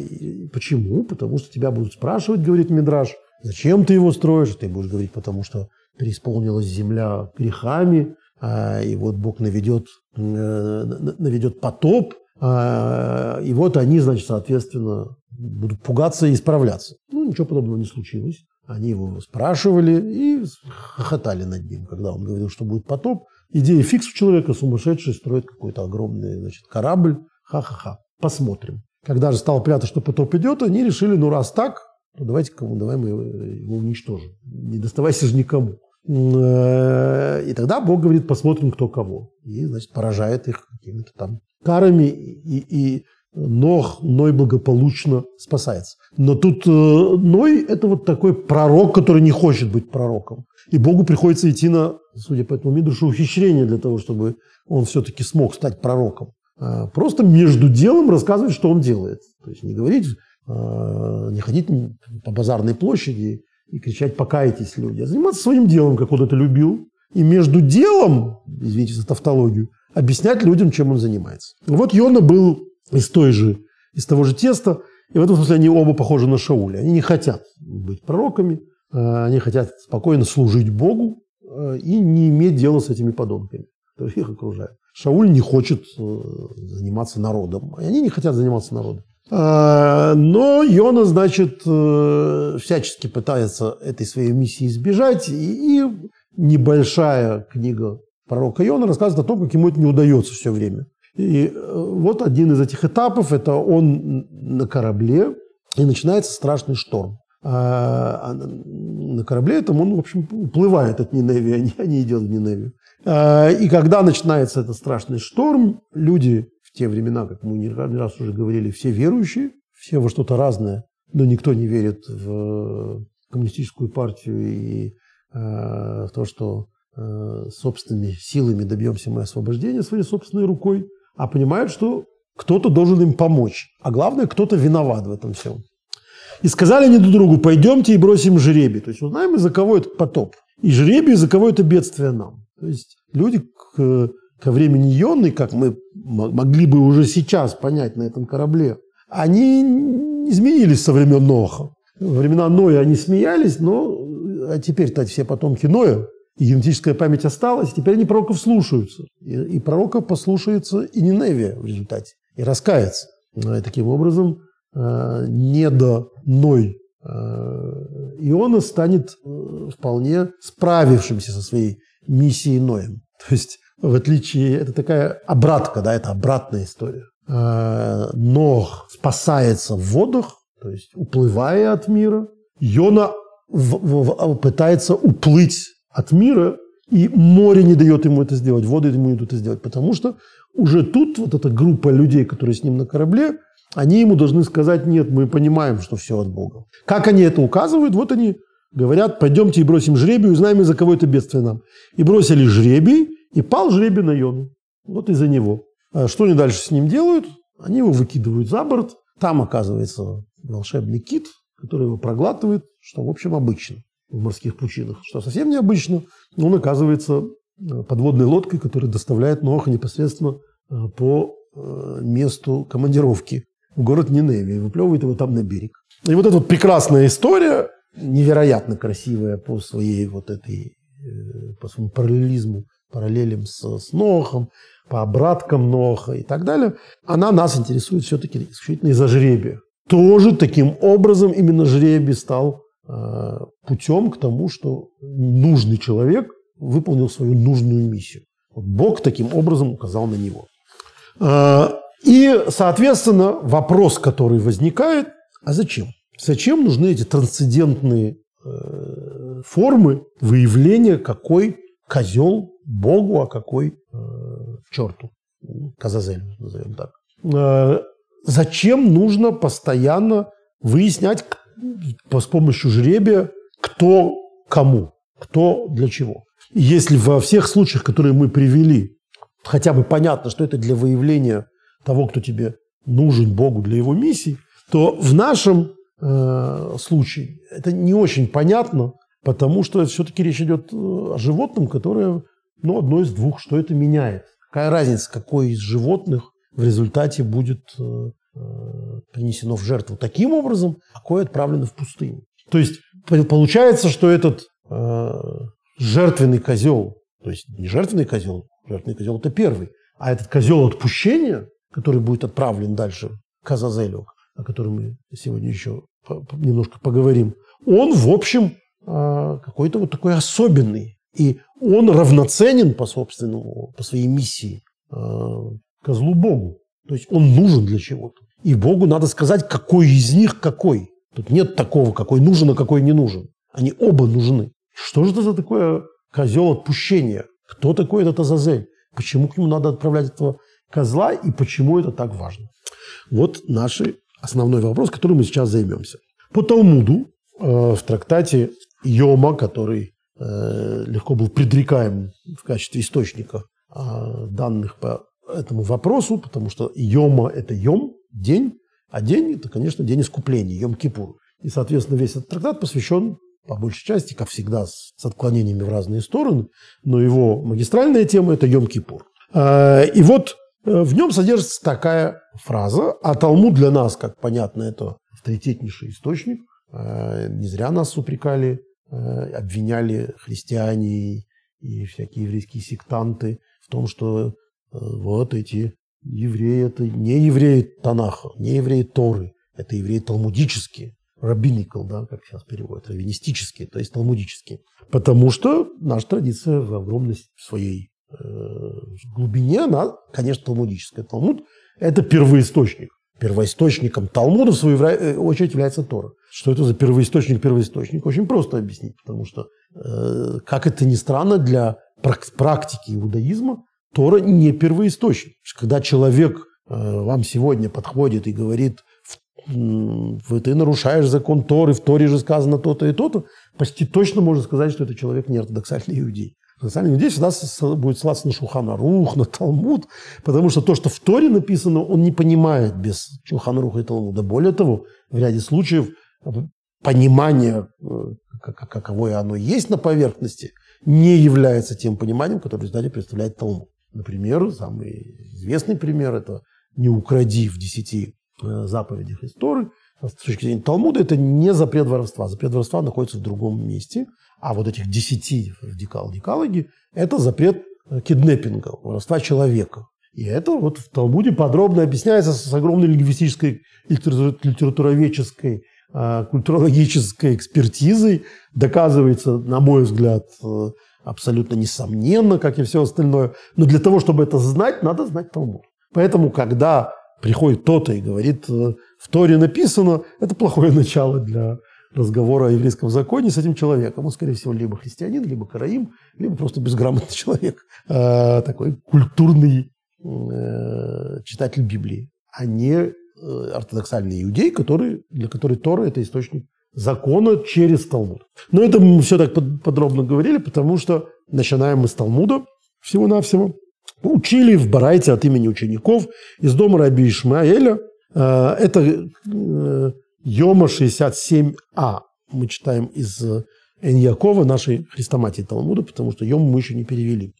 почему? Потому что тебя будут спрашивать, говорит Мидраш, зачем ты его строишь? Ты будешь говорить, потому что преисполнилась земля грехами, а, и вот Бог наведет, э, наведет потоп, и вот они, значит, соответственно, будут пугаться и исправляться. Ну, ничего подобного не случилось. Они его спрашивали и хохотали над ним, когда он говорил, что будет потоп. Идея фикс у человека, сумасшедший, строит какой-то огромный значит, корабль. Ха-ха-ха. Посмотрим. Когда же стало понятно, что потоп идет, они решили, ну раз так, то давайте кому, давай мы его уничтожим. Не доставайся же никому. Э, и тогда Бог говорит, посмотрим, кто кого. И, значит, поражает их какими-то там карами, и, и Нох, Ной благополучно спасается. Но тут э, Ной – это вот такой пророк, который не хочет быть пророком. И Богу приходится идти на, судя по этому Мидрушу, ухищрение для того, чтобы он все-таки смог стать пророком. А просто между делом рассказывать, что он делает. То есть не говорить, э, не ходить по базарной площади и кричать «покайтесь, люди», а заниматься своим делом, как он это любил, и между делом, извините за тавтологию, объяснять людям, чем он занимается. Вот Йона был из той же, из того же теста, и в этом смысле они оба похожи на Шауля. Они не хотят быть пророками, а они хотят спокойно служить Богу, э, и не иметь дела с этими подонками, которые их окружают. Шауль не хочет э, заниматься народом, и они не хотят заниматься народом. А, но Йона, значит, э, всячески пытается этой своей миссии избежать, и небольшая книга пророка Йона рассказывает о том, как ему это не удается все время. И вот один из этих этапов – это он на корабле, и начинается страшный шторм. А, а на корабле этом он, в общем, уплывает от Ниневии, а не идет в Ниневию. А, и когда начинается этот страшный шторм, люди те времена, как мы не раз уже говорили, все верующие, все во что-то разное, но никто не верит в коммунистическую партию и в то, что собственными силами добьемся мы освобождения своей собственной рукой, а понимают, что кто-то должен им помочь, а главное, кто-то виноват в этом всем. И сказали они друг другу, пойдемте и бросим жребий. То есть узнаем, из-за кого этот потоп. И жребий, из-за кого это бедствие нам. То есть люди к, ко времени Йонны, как мы могли бы уже сейчас понять на этом корабле, они изменились со времен Ноха. Во времена Ноя они смеялись, но а теперь-то все потомки Ноя, и генетическая память осталась, теперь они пророков слушаются. И, и пророков послушается и Ниневия в результате, и раскается. И таким образом, Э, недоной э, Иона станет э, вполне справившимся со своей миссией Ноем. <laughs> То есть, в отличие, это такая обратка, да, это обратная история. Нох спасается в водах, то есть уплывая от мира. Йона в, в, пытается уплыть от мира, и море не дает ему это сделать, воды ему не дают это сделать, потому что уже тут вот эта группа людей, которые с ним на корабле, они ему должны сказать, нет, мы понимаем, что все от Бога. Как они это указывают? Вот они говорят, пойдемте и бросим жребий, узнаем, из-за кого это бедствие нам. И бросили жребий, и пал жребий на Йону. Вот из-за него. А что они дальше с ним делают? Они его выкидывают за борт. Там оказывается волшебный кит, который его проглатывает, что, в общем, обычно в морских пучинах. Что совсем необычно, но он оказывается э, подводной лодкой, которая доставляет Ноха непосредственно э, по э, месту командировки в город Ниневия выплевывает его там на берег. И вот эта вот прекрасная история, невероятно красивая по своей вот этой, по своему параллелизму, параллелям с, с Нохом, по обраткам Ноха и так далее, она нас интересует все-таки исключительно из-за жребия. Тоже таким образом именно жребий стал э, путем к тому, что нужный человек выполнил свою нужную миссию. Вот Бог таким образом указал на него. Э, и, соответственно, вопрос, который возникает, а зачем? Зачем нужны эти трансцендентные э, формы выявления, какой козел Богу, а какой э, черту, Казазелю, назовем так. Э, зачем нужно постоянно выяснять с помощью жребия, кто кому, кто для чего? Если во всех случаях, которые мы привели, хотя бы понятно, что это для выявления того, кто тебе нужен Богу для его миссии, то в нашем э, случае это не очень понятно, потому что все-таки речь идет э, о животном, которое, ну, одно из двух, что это меняет. Какая разница, какой из животных в результате будет э, э, принесено в жертву таким образом, какое отправлено в пустыню. То есть получается, что этот э, жертвенный козел, то есть не жертвенный козел, жертвенный козел это первый, а этот козел отпущения, который будет отправлен дальше к Азазелю, о котором мы сегодня еще немножко поговорим, он, в общем, а, какой-то вот такой особенный. И он равноценен по собственному, по своей миссии а, козлу Богу. То есть он нужен для чего-то. И Богу надо сказать, какой из них какой. Тут нет такого, какой нужен, а какой не нужен. Они оба нужны. Что же это за такое козел отпущения? Кто такой этот Азазель? Почему к нему надо отправлять этого козла и почему это так важно. Вот наш основной вопрос, которым мы сейчас займемся. По Талмуду э, в трактате Йома, который э, легко был предрекаем в качестве источника э, данных по этому вопросу, потому что Йома – это Йом, день, а день – это, конечно, день искупления, Йом-Кипур. И, соответственно, весь этот трактат посвящен по большей части, как всегда, с, отклонениями в разные стороны, но его магистральная тема – это Йом-Кипур. И вот Э, в нем содержится такая фраза, а Талмуд для нас, как понятно, это авторитетнейший источник. Э, не зря нас упрекали, э, обвиняли христиане и всякие еврейские сектанты в том, что э, вот эти евреи, это не евреи Танаха, не евреи Торы, это евреи талмудические, раббиникал, да, как сейчас переводят, раввинистические, то есть талмудические. Потому что наша традиция в огромной своей э, глубине, она, конечно, талмудическая. Талмуд – это первоисточник. Первоисточником Талмуда, в свою э, очередь, является Тора. Что это за первоисточник, первоисточник? Очень просто объяснить, потому что, э, как это ни странно, для практики иудаизма Тора не первоисточник. Когда человек э, вам сегодня подходит и говорит, ты нарушаешь закон Торы, в Торе же сказано то-то и то-то, почти точно можно сказать, что это человек не ортодоксальный иудей. Ортодоксальный иудей всегда будет ссылаться на Шухана Рух, на Талмуд, потому что то, что в Торе написано, он не понимает без Шухана Руха и Талмуда. Более того, в ряде случаев понимание, э, каковое оно есть на поверхности, не является тем пониманием, которое в результате представляет Талмуд. Например, самый известный пример – это «не укради в десяти э, заповедях истории». С точки зрения Талмуда это не запрет воровства. Запрет воровства находится в другом месте. А вот этих десяти в декал, декалоге – это запрет э, киднеппинга, воровства человека. И это вот в Талмуде подробно объясняется с огромной лингвистической, литературоведческой, культурологической экспертизой. Доказывается, на мой взгляд, абсолютно несомненно, как и все остальное. Но для того, чтобы это знать, надо знать Талмуд. Поэтому, когда приходит кто-то и говорит, э, в Торе написано, это плохое начало для разговора о еврейском законе с этим человеком. Он, скорее всего, либо христианин, либо караим, либо просто безграмотный <laughs> человек. Э, такой культурный э, читатель Библии, а не ортодоксальный иудей, который, для которой Тора – это источник закона через Талмуд. Но это мы все так подробно говорили, потому что начинаем мы с Талмуда всего-навсего. Учили в Барайте от имени учеников из дома Раби Ишмаэля. Э, это э, Йома 67а. Мы читаем из Эньякова, нашей хрестоматии Талмуда, потому что Йому мы еще не перевели.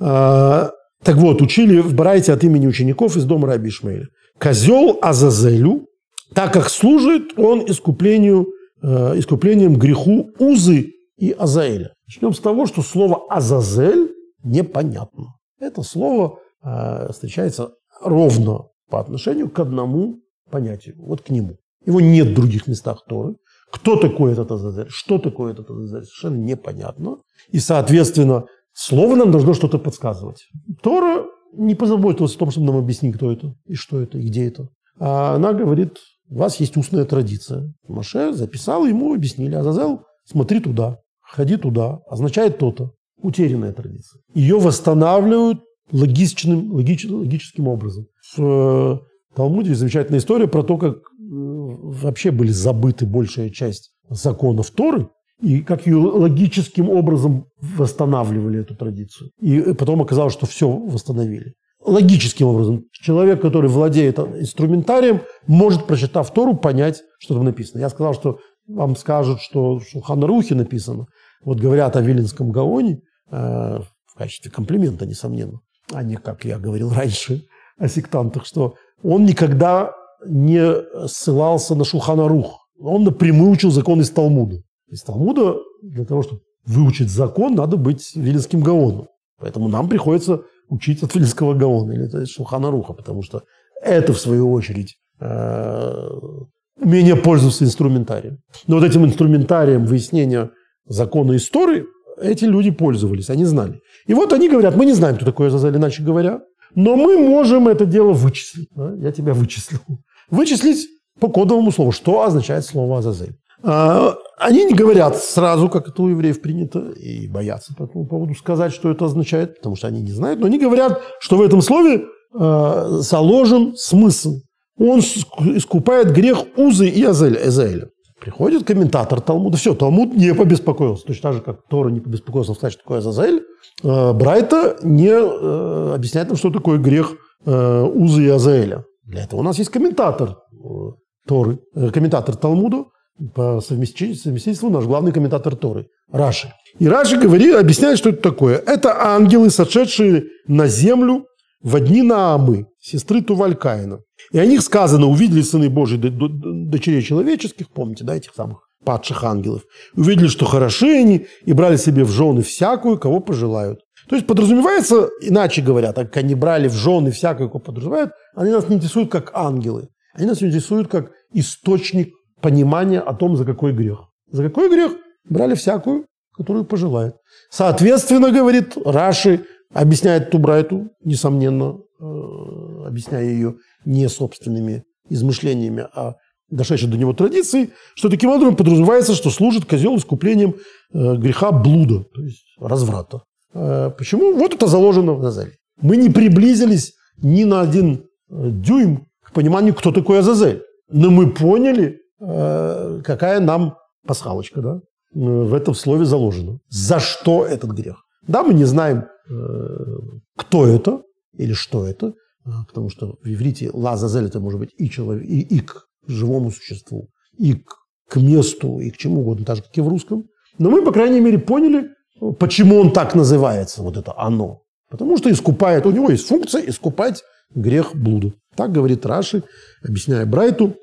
Э, так вот, учили в Барайте от имени учеников из дома Раби Ишмаэля. Козел Азазелю так как служит он искуплению, э, искуплением греху Узы и Азаэля. Начнем с того, что слово «Азазель» непонятно. Это слово э, встречается ровно по отношению к одному понятию, вот к нему. Его нет в других местах Торы. Кто такой этот Азазель, что такое этот Азазель, совершенно непонятно. И, соответственно, слово нам должно что-то подсказывать. Тора не позаботилась о том, чтобы нам объяснить, кто это, и что это, и где это. А она говорит у вас есть устная традиция. Маше записал, ему объяснили. Азазел, смотри туда, ходи туда, означает то-то. Утерянная традиция. Ее восстанавливают логичным, логич, логическим образом. В э, Талмуде замечательная история про то, как э, вообще были забыты большая часть законов Торы, и как ее логическим образом восстанавливали эту традицию. И потом оказалось, что все восстановили логическим образом. Человек, который владеет инструментарием, может, прочитав Тору, понять, что там написано. Я сказал, что вам скажут, что в Шулханарухе написано. Вот говорят о Виленском Гаоне э, в качестве комплимента, несомненно, а не, как я говорил раньше, о сектантах, что он никогда не ссылался на Шулханарух. Он напрямую учил закон из Талмуда. Из Талмуда для того, чтобы выучить закон, надо быть Виленским Гаоном. Поэтому нам приходится учить от Вильского Гаона или Шуханаруха, потому что это, в свою очередь, э, умение пользоваться инструментарием. Но вот этим инструментарием выяснения закона истории эти люди пользовались, они знали. И вот они говорят, мы не знаем, кто такой Азазель, иначе говоря, но мы можем это дело вычислить. Да? Я тебя вычислил. Вычислить по кодовому слову, что означает слово Азазель. А, они не говорят сразу, как это у евреев принято, и боятся по этому поводу сказать, что это означает, потому что они не знают, но они говорят, что в этом слове э, заложен смысл. Он искупает грех Узы и Эзеля. Приходит комментатор Талмуда. Все, Талмуд не побеспокоился. Точно так же, как Тора не побеспокоился сказать, что такое Азазель. Э, Брайта не э, объясняет нам, что такое грех э, Узы и Азаэля. Для этого у нас есть комментатор э, Торы, э, комментатор Талмуда, по совместительству наш главный комментатор Торы, Раши. И Раши говорит, объясняет, что это такое. Это ангелы, сошедшие на землю в одни Наамы, сестры Тувалькаина. И о них сказано, увидели сыны Божьи дочерей человеческих, помните, да, этих самых падших ангелов. Увидели, что хороши они, и брали себе в жены всякую, кого пожелают. То есть подразумевается, иначе говоря, так как они брали в жены всякую, кого подразумевают, они нас не интересуют как ангелы. Они нас интересуют как источник понимания о том, за какой грех. За какой грех брали всякую, которую пожелает. Соответственно, говорит Раши, объясняет Тубрайту, несомненно, э, объясняя ее не собственными измышлениями, а дошедшей до него традиции, что таким образом подразумевается, что служит козел искуплением э, греха блуда, то есть разврата. Э, почему? Вот это заложено в Азазеле. Мы не приблизились ни на один дюйм к пониманию, кто такой Азазель. Но мы поняли, какая нам пасхалочка, да? в этом слове заложено. За что этот грех? Да, мы не знаем, э, кто это или что это, потому что в иврите лазазель это может быть и, человек, и, и к живому существу, и к, к месту, и к чему угодно, так же, как и в русском. Но мы, по крайней мере, поняли, почему он так называется, вот это «оно». Потому что искупает, у него есть функция искупать грех блуда. Так говорит Раши, объясняя Брайту.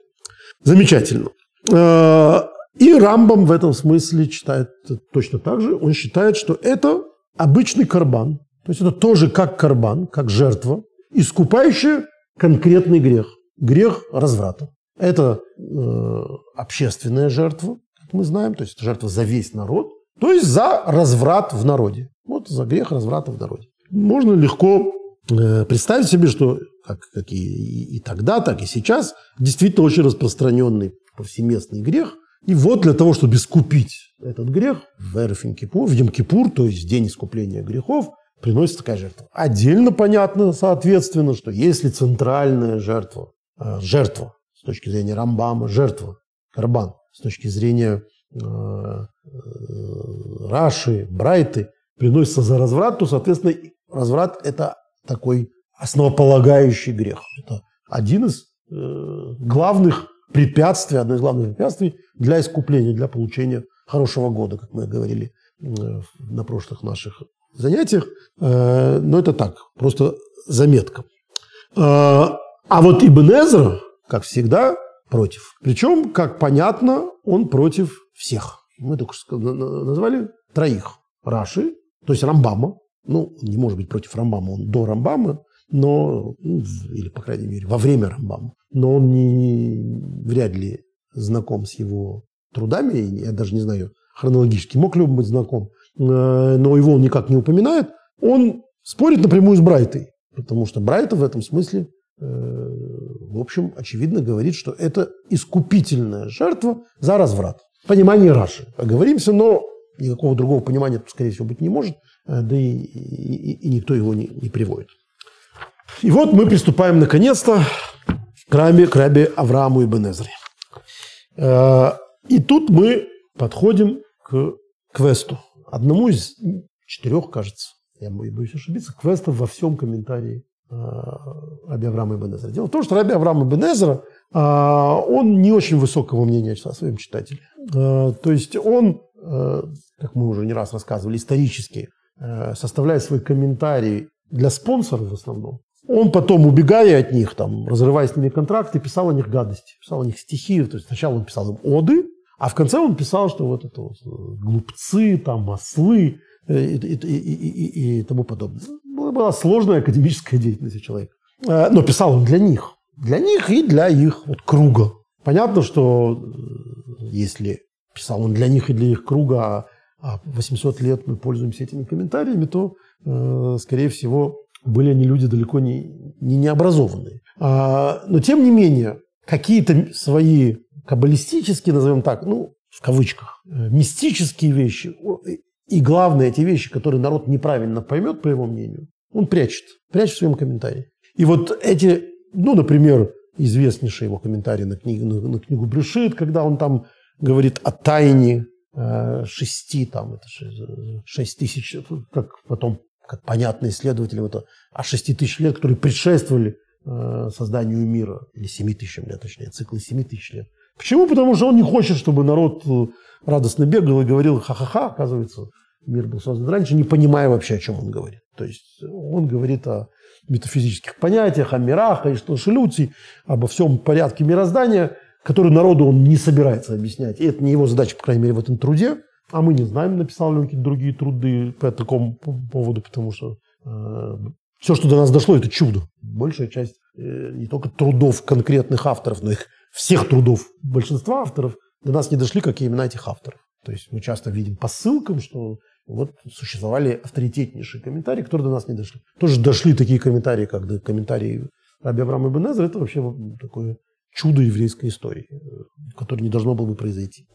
Замечательно. Э, и Рамбам в этом смысле читает точно так же. Он считает, что это обычный карбан. То есть это тоже как карбан, как жертва, искупающая конкретный грех. Грех разврата. Это э, общественная жертва, как мы знаем, то есть жертва за весь народ, то есть за разврат в народе. Вот за грех разврата в народе. Можно легко э, представить себе, что как, как и, и, и тогда, так и сейчас, действительно очень распространенный повсеместный грех и вот для того, чтобы искупить этот грех, в Эрфин Кипур, в Йом-Кипур, то есть день искупления грехов, приносится такая жертва. Отдельно понятно, соответственно, что если центральная жертва, э, жертва с точки зрения Рамбама, жертва, карбан, с точки зрения э, э, Раши, Брайты, приносится за разврат, то, соответственно, разврат – это такой основополагающий грех. Это один из э, главных препятствий, одно из главных препятствий для искупления, для получения хорошего года, как мы говорили э, на прошлых наших занятиях. Э, но это так, просто заметка. А вот Ибн Эзра, как всегда, против. Причем, как понятно, он против всех. Мы только что назвали троих. Раши, то есть Рамбама. Ну, не может быть против Рамбама, он до Рамбама, но, ну, или, по крайней мере, во время Рамбама. Но он не, вряд ли знаком с его трудами, я даже не знаю хронологически, мог ли он быть знаком, э, но его он никак не упоминает. Он спорит напрямую с Брайтой, потому что Брайта в этом смысле, э, в общем, очевидно говорит, что это искупительная жертва за разврат. Понимание Раши. Оговоримся, но никакого другого понимания, скорее всего, быть не может, э, да и, и, и никто его не, не приводит. И вот мы приступаем наконец-то к рабе, к рабе Аврааму и Бенезре. Э, и тут мы подходим к квесту. Одному из четырех, кажется, я боюсь ошибиться, квестов во всем комментарии э, Раби Авраама и Бенезра. Дело в том, что Раби Авраам и Бенезра, э, он не очень высокого мнения о своем читателе. То есть он, как мы уже не раз рассказывали, исторически составляет свой комментарий для спонсоров в основном, он потом, убегая от них, там, разрывая с ними контракты, писал о них гадости, писал о них стихи. То есть сначала он писал им оды, а в конце он писал, что вот это вот э, глупцы, там, ослы э, и, и, и, и, тому подобное. Была сложная академическая деятельность человека. Э, но писал он для них. Для них и для их вот, круга. Понятно, что если писал он для них и для их круга, а 800 лет мы пользуемся этими комментариями, то, скорее всего, были они люди далеко не, не необразованные. А, но тем не менее, какие-то свои каббалистические, назовем так, ну, в кавычках, э, мистические вещи, и главное, эти вещи, которые народ неправильно поймет, по его мнению, он прячет, прячет в своем комментарии. И вот эти, ну, например, известнейший его комментарий на книгу, на, на книгу Брюшит, когда он там говорит о тайне э, шести, там, это шесть тысяч, как потом как понятно исследователям, это о 6 тысяч лет, которые предшествовали э, созданию мира, или 7 тысячам лет, точнее, циклы 7 тысяч лет. Почему? Потому что он не хочет, чтобы народ э, радостно бегал и говорил ха-ха-ха, оказывается, мир был создан раньше, не понимая вообще, о чем он говорит. То есть он говорит о метафизических понятиях, о мирах, о Ишталшелюте, обо всем порядке мироздания, который народу он не собирается объяснять. И это не его задача, по крайней мере, в этом труде. А мы не знаем, написал ли он какие-то другие труды по такому поводу, потому что э, все, что до нас дошло, это чудо. Большая часть э, не только трудов конкретных авторов, но их всех трудов большинства авторов до нас не дошли, как и имена этих авторов. То есть мы часто видим по ссылкам, что вот существовали авторитетнейшие комментарии, которые до нас не дошли. Тоже дошли такие комментарии, как комментарии Раби Авраама Ибн Эзра. Это вообще такое чудо еврейской истории, которое не должно было бы произойти.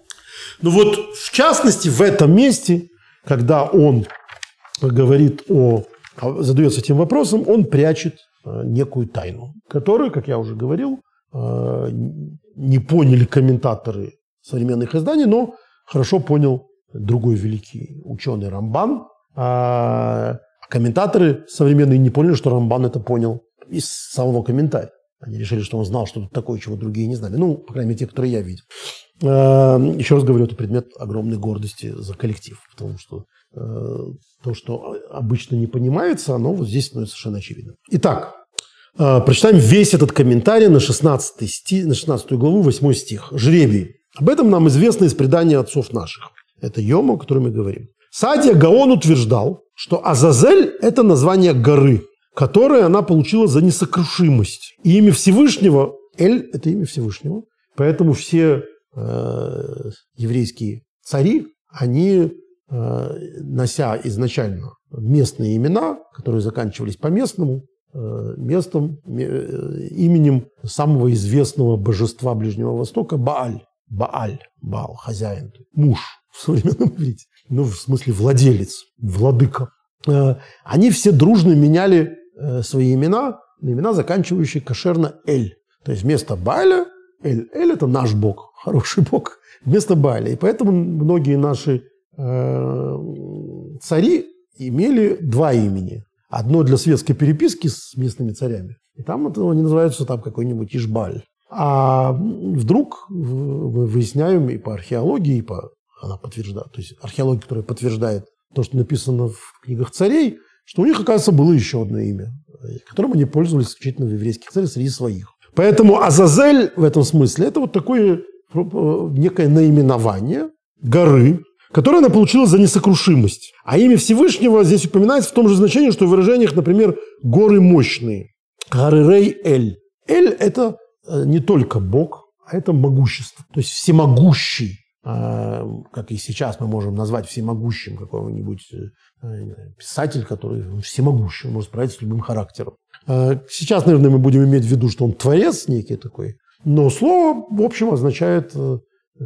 Но ну вот в частности в этом месте, когда он говорит о, задается этим вопросом, он прячет э, некую тайну, которую, как я уже говорил, э, не поняли комментаторы современных изданий, но хорошо понял другой великий ученый Рамбан. А комментаторы современные не поняли, что Рамбан это понял из самого комментария. Они решили, что он знал что-то такое, чего другие не знали. Ну, по крайней мере, те, которые я видел. А, еще раз говорю, это предмет огромной гордости за коллектив, потому что э, то, что обычно не понимается, оно вот здесь становится совершенно очевидно. Итак, э, прочитаем весь этот комментарий на 16, стих, на 16 главу, 8 стих. Жребий. Об этом нам известно из предания отцов наших. Это Йома, о котором мы говорим. Садия Гаон утверждал, что Азазель – это название горы, которое она получила за несокрушимость. И имя Всевышнего – Эль – это имя Всевышнего. Поэтому все э, еврейские цари, они, э, нося изначально местные имена, которые заканчивались по местному, э, местом, э, именем самого известного божества Ближнего Востока – Бааль. Бааль, Баал, хозяин, муж в современном <laughs> иврите. Ну, в смысле, владелец, владыка. Э, они все дружно меняли э, свои имена на имена, заканчивающие кошерно «эль». То есть вместо Бааля «эль». «Эль» – это наш бог, хороший бог, вместо Бааля. И поэтому многие наши э, цари имели два имени. Одно для светской переписки с местными царями. И там это, они называются там какой-нибудь Ишбаль. А вдруг мы выясняем и по археологии, и по она подтверждает, то есть археология, которая подтверждает то, что написано в книгах царей, что у них, оказывается, было еще одно имя, которым они пользовались исключительно в еврейских царей среди своих. Поэтому Азазель в этом смысле – это вот такое э, некое наименование горы, которое она получила за несокрушимость. А имя Всевышнего здесь упоминается в том же значении, что в выражениях, например, горы мощные. Горы Рей-Эль. Эль – это э, не только Бог, а это могущество. То есть всемогущий. А, как и сейчас мы можем назвать всемогущим какого-нибудь э, писатель, который всемогущий, он может справиться с любым характером. Сейчас, наверное, мы будем иметь в виду, что он творец некий такой, но слово, в общем, означает, э,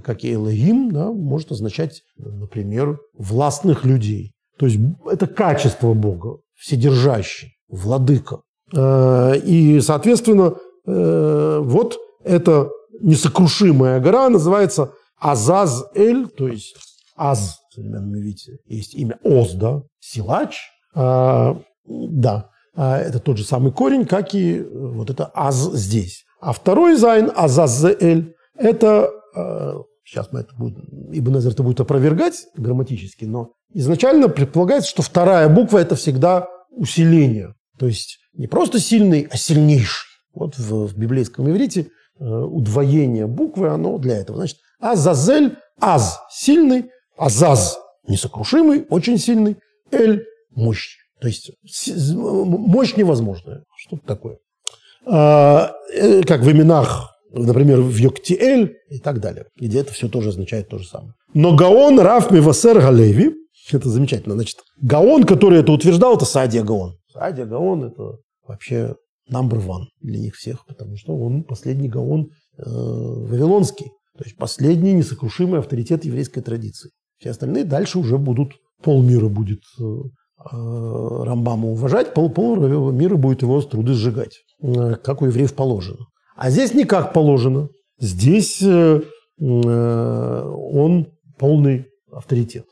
как и Элоим, да, может означать, например, властных людей. То есть это качество Бога, вседержащий, владыка. А, и, соответственно, э, вот эта несокрушимая гора называется Азаз-эль, то есть Аз в современном иврите, есть имя Оз, да, силач, да, это тот же самый корень, как и вот это Аз здесь. А второй зайн, Азаз-эль, это, а, сейчас мы это будем, Ибн Эзра это будет опровергать грамматически, но изначально предполагается, что вторая буква – это всегда усиление. То есть не просто сильный, а сильнейший. Вот в, в библейском иврите э, удвоение буквы, оно для этого. Значит, Азазель, аз – сильный, азаз – несокрушимый, очень сильный, эль – мощь. То есть мощь невозможная. Что-то такое. А, э, как в именах, например, в Йоктиэль и так далее, где это все тоже означает то же самое. Но Гаон Раф Мивасер Галеви, это замечательно, значит, Гаон, который это утверждал, это Садия Гаон. Садия Гаон – это вообще number one для них всех, потому что он последний Гаон э, вавилонский. То есть последний несокрушимый авторитет еврейской традиции. Все остальные дальше уже будут, полмира будет э, э, Рамбама уважать, пол, пол мира будет его труды сжигать, как у евреев положено. А здесь не как положено. Здесь он полный авторитет.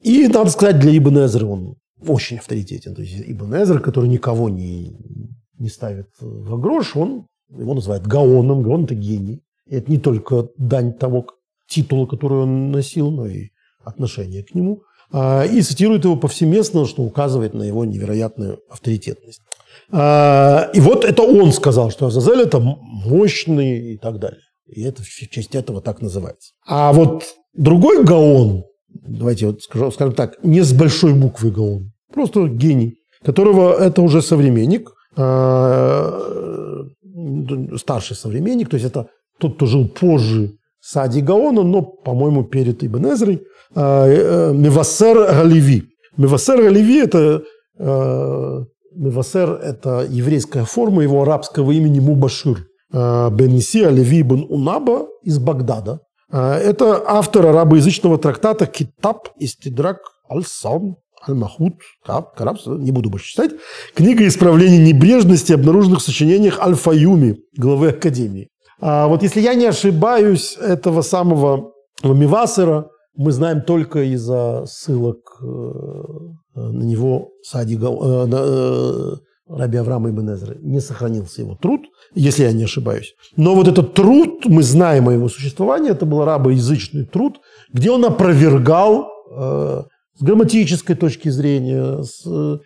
И, надо сказать, для Ибн Эзра он очень авторитетен. То есть Ибн Эзра, который никого не, не ставит в грош, он его называют Гаоном. Гаон – это гений. И это не только дань того титула, который он носил, но и отношение к нему. А, и цитирует его повсеместно, что указывает на его невероятную авторитетность. А, и вот это он сказал, что Азазель – это мощный и так далее. И это в честь этого так называется. А вот другой Гаон, давайте вот скажем, скажем так, не с большой буквы Гаон, просто гений, которого это уже современник, а, старший современник, то есть это тот, кто жил позже Сади Гаона, но, по-моему, перед Ибн Эзрой, а, э, Мевасер Галеви. Мевасер Галеви – это Мевасер – это еврейская форма его арабского имени Мубашир. Бен Иси Алеви бен Унаба из Багдада. Это автор арабоязычного трактата «Китаб истидрак аль-сам Аль-Махуд, Караб, не буду больше читать. Книга исправления небрежности, обнаруженных в сочинениях Аль-Фаюми, главы Академии. А вот если я не ошибаюсь, этого самого Мивасера мы знаем только из-за ссылок э, на него Сади э, э, Раби Авраама Ибн Эзры. Не сохранился его труд, если я не ошибаюсь. Но вот этот труд, мы знаем о его существовании, это был арабоязычный труд, где он опровергал с грамматической точки зрения, с э,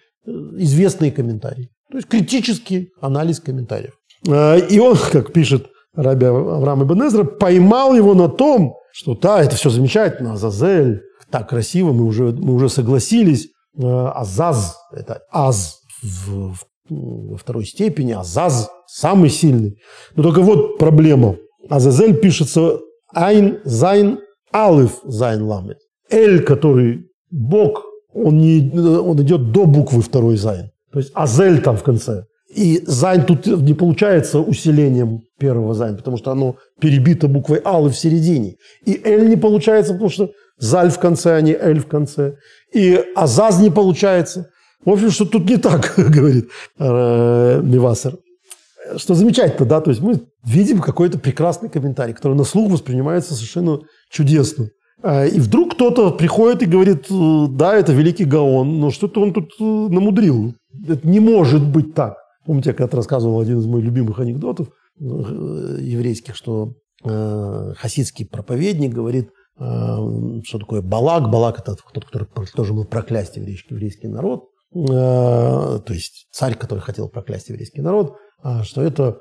известные комментарии. То есть критический анализ комментариев. А, и он, <laughs> как пишет Раби Авраам Ибн Эзра, поймал его на том, что да, это все замечательно, Азазель, так красиво, мы уже, мы уже согласились. А, Азаз, это Аз в, во второй степени, Азаз самый сильный. Но только вот проблема. Азазель пишется Айн, Зайн, Алеф, Зайн, Ламед. Эль, который Бог, он, не, он идет до буквы второй зайн. То есть азель там в конце. И зайн тут не получается усилением первого зайн, потому что оно перебито буквой алеф в середине. И эль не получается, потому что заль в конце, а не эль в конце. И азаз не получается. В общем, что тут не так, <laughs> говорит э, Мивасер. Что замечательно, да, то есть мы видим какой-то прекрасный комментарий, который на слух воспринимается совершенно чудесно. А, и вдруг кто-то приходит и говорит, «Э, да, это великий Гаон, но что-то он тут э, намудрил. Это не может быть так. Помните, я когда-то рассказывал один из моих любимых анекдотов э, еврейских, что хасидский проповедник говорит, что такое Балак. Балак – это тот, который тоже был проклясть еврейский, еврейский народ. То есть царь, который хотел проклясть еврейский народ. А что это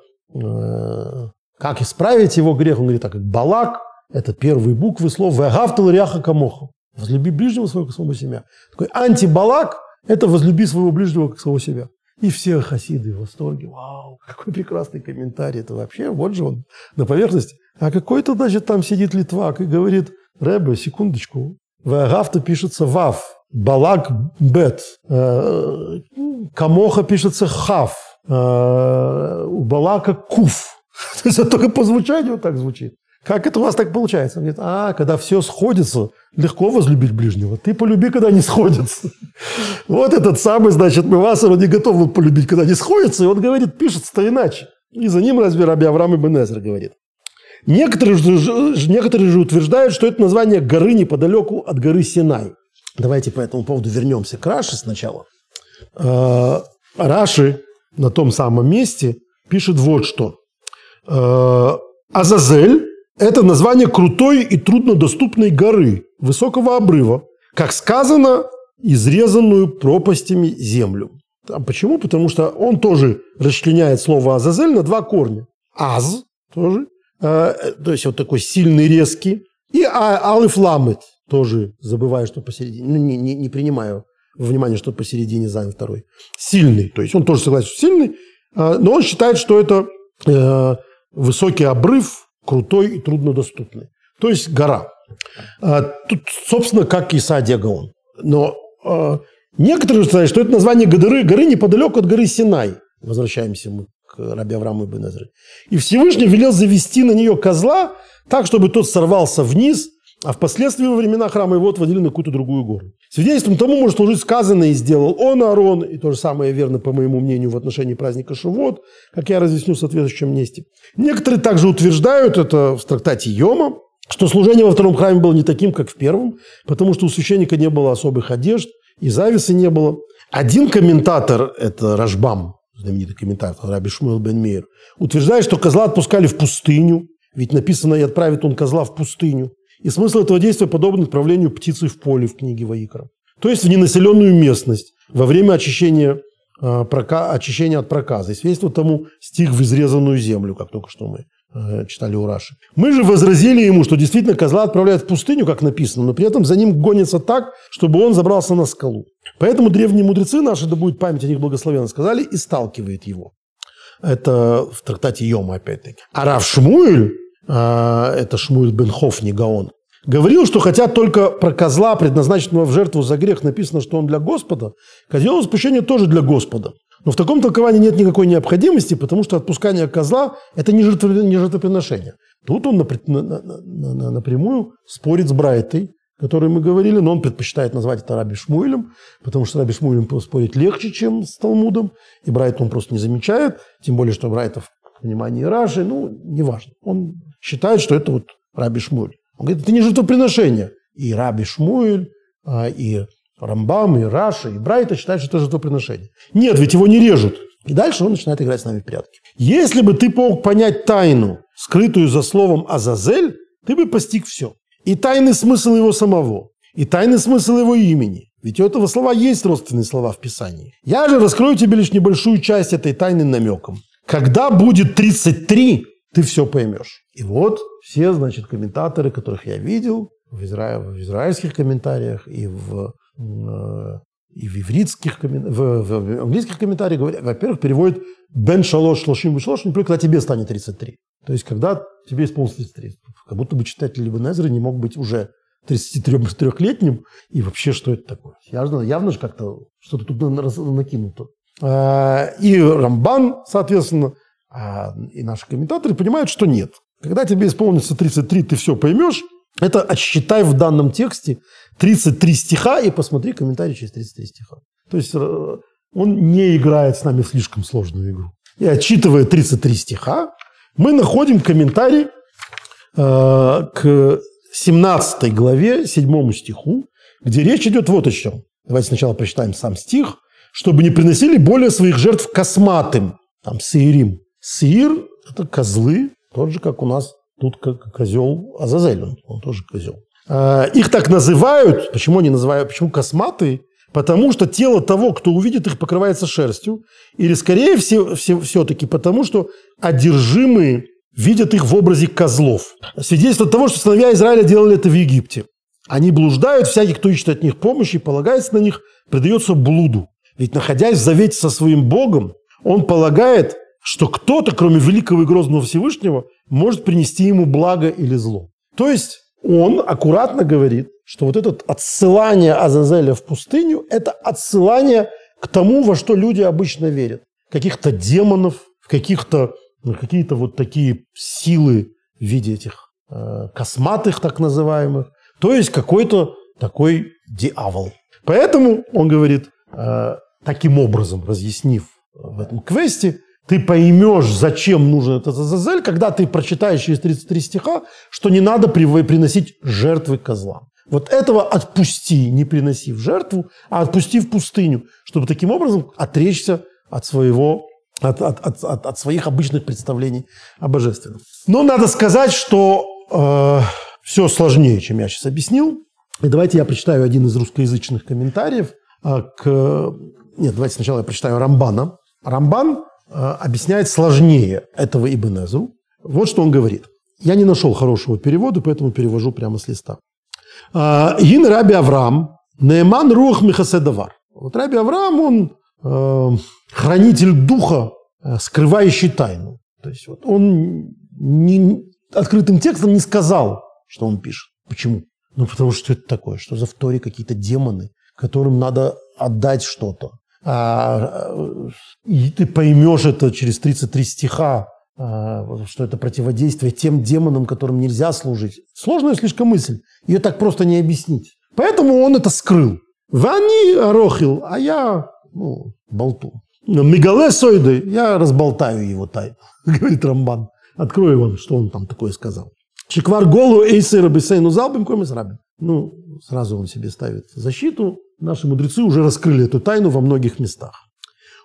как исправить его грех? Он говорит, так как Балак – это первые буквы слов «Вегавтал ряха камоха». «Возлюби ближнего своего, как самого себя». Такой антибалак – это «возлюби своего ближнего, как самого себя». И все хасиды в восторге. Вау, какой прекрасный комментарий. Это вообще, вот же он на поверхности. А какой-то, значит, там сидит Литвак и говорит, Рэбе, секундочку, Вагафта пишется Вав, Балак Бет, э, Камоха пишется Хав, э, у Балака Куф. <laughs> То есть это только по звучанию так звучит. Как это у вас так получается? Он говорит, а, когда все сходится, легко возлюбить ближнего. Ты полюби, когда не сходится. <laughs> Вот этот самый, значит, Мивасар, он не готов полюбить, когда не сходится. И он говорит, пишется-то иначе. И за ним разве Раби Авраам Ибн Эзер говорит. Некоторые же, некоторые же утверждают, что это название горы неподалеку от горы Синай. Давайте по этому поводу вернемся к Раши сначала. А, Раши на том самом месте пишет вот что. А, Азазель это название крутой и труднодоступной горы, высокого обрыва, как сказано, изрезанную пропастями землю. А почему? Потому что он тоже расчленяет слово «азазель» на два корня. «Аз» тоже, то есть вот такой сильный, резкий, и а, «алиф ламет» тоже, забываю, что посередине, ну, не, не, не принимаю внимание, что посередине занят второй. Сильный, то есть он тоже согласен, сильный, э, но он считает, что это э, высокий обрыв, крутой и труднодоступный. То есть гора. Тут, собственно, как и Гаон. Но некоторые считают, что это название горы, горы неподалеку от горы Синай. Возвращаемся мы к Раби Аврааму Ибн Эзре. И Всевышний велел завести на нее козла так, чтобы тот сорвался вниз – а впоследствии во времена храма его отводили на какую-то другую гору. Свидетельством тому может служить сказанное и сделал он, Аарон, и то же самое верно, по моему мнению, в отношении праздника Шивот, как я разъясню в соответствующем месте. Некоторые также утверждают, это в трактате Йома, что служение во втором храме было не таким, как в первом, потому что у священника не было особых одежд, и зависы не было. Один комментатор, это Рашбам, знаменитый комментатор Раби Шмуэл бен Мейер, утверждает, что козла отпускали в пустыню, ведь написано «и отправит он козла в пустыню». И смысл этого действия подобен отправлению птицы в поле в книге Ваикра. То есть в ненаселенную местность во время очищения, э, прока, очищения от проказа. И свидетельство тому стих в изрезанную землю, как только что мы читали у Раши. Мы же возразили ему, что действительно козла отправляют в пустыню, как написано, но при этом за ним гонится так, чтобы он забрался на скалу. Поэтому древние мудрецы наши, да будет память о них благословенно, сказали, и сталкивает его. Это в трактате Йома, опять-таки. А Рав Шмуэль, а, это Шмуэль бен Хофни Гаон, говорил, что хотя только про козла, предназначенного в жертву за грех, написано, что он для Господа, козел спущения тоже для Господа. Но в таком толковании нет никакой необходимости, потому что отпускание козла – это не, жертвоприношение. Тут он напрямую спорит с Брайтой, о которой мы говорили, но он предпочитает назвать это Раби Шмуэлем, потому что Раби Шмуэлем спорить легче, чем с Талмудом, и Брайт он просто не замечает, тем более, что Брайтов в внимании Раши, ну, неважно. Он считает, что это вот Раби Шмуэль. Он говорит, это не жертвоприношение. И Раби Шмуэль, а, и Рамбам, и Раша, и Брайта считают, что это жертвоприношение. Нет, ведь его не режут. И дальше он начинает играть с нами в прятки. Если бы ты мог понять тайну, скрытую за словом Азазель, ты бы постиг все. И тайный смысл его самого, и тайный смысл его имени. Ведь у этого слова есть родственные слова в Писании. Я же раскрою тебе лишь небольшую часть этой тайны намеком. Когда будет 33, ты все поймешь. И вот все, значит, комментаторы, которых я видел в, изра... в израильских комментариях и в, и в ивритских в, в английских комментариях, говорят, во-первых, переводят «бен шалош шлошим шлош», например, когда тебе станет 33. То есть, когда тебе исполнилось 33. Как будто бы читатель Либенезера не мог быть уже 33-летним. И вообще, что это такое? Явно, явно же как-то что-то тут накинуто. А, и Рамбан, соответственно, а, и наши комментаторы понимают, что нет. Когда тебе исполнится 33, ты все поймешь. Это отсчитай в данном тексте 33 стиха и посмотри комментарий через 33 стиха. То есть э, он не играет с нами в слишком сложную игру. И отчитывая 33 стиха, мы находим комментарий э, к 17 главе, 7 стиху, где речь идет вот о чем. Давайте сначала прочитаем сам стих. «Чтобы не приносили более своих жертв косматым». Там сеирим. Сеир – это козлы, тот же, как у нас тут как козел Азазель, он, он тоже козел. Э, их так называют, почему они называют, почему косматые? Потому что тело того, кто увидит их, покрывается шерстью. Или, скорее всего, все, все-таки потому, что одержимые видят их в образе козлов. Свидетельство того, что сыновья Израиля делали это в Египте. Они блуждают, всякий, кто ищет от них помощи полагается на них, предается блуду. Ведь находясь в завете со своим Богом, он полагает, что кто-то, кроме великого и грозного Всевышнего, может принести ему благо или зло. То есть он аккуратно говорит, что вот это отсылание Азазеля в пустыню – это отсылание к тому, во что люди обычно верят. Каких-то демонов, в каких-то ну, какие-то вот такие силы в виде этих э, косматых так называемых. То есть какой-то такой дьявол. Поэтому он говорит, э, таким образом, разъяснив в этом квесте, ты поймешь, зачем нужен этот Азазель, когда ты прочитаешь через 33 стиха, что не надо приносить жертвы козлам. Вот этого отпусти, не приноси в жертву, а отпусти в пустыню, чтобы таким образом отречься от своего от, от, от, от, от своих обычных представлений о божественном. Но надо сказать, что э, все сложнее, чем я сейчас объяснил. И давайте я прочитаю один из русскоязычных комментариев э, к... Нет, давайте сначала я прочитаю Рамбана. Рамбан объясняет сложнее этого Ибн. Вот что он говорит. Я не нашел хорошего перевода, поэтому перевожу прямо с листа. Ин Раби Авраам, Нееман Рух Михаседавар. Вот Раби Авраам, он э, хранитель духа, э, скрывающий тайну. То есть вот он не, открытым текстом не сказал, что он пишет. Почему? Ну, потому что это такое? Что за в Торе какие-то демоны, которым надо отдать что-то. А, и ты поймешь это через 33 стиха, а, что это противодействие тем демонам, которым нельзя служить. Сложная слишком мысль. Ее так просто не объяснить. Поэтому он это скрыл. Вани рохил, а я ну, болту. Мегале Сойды, я разболтаю его тайну, <laughs> говорит Рамбан. Открою вам, что он там такое сказал. Чеквар голу эйсера бесейну залбим комис рабин. Ну, сразу он себе ставит защиту. Наши мудрецы уже раскрыли эту тайну во многих местах.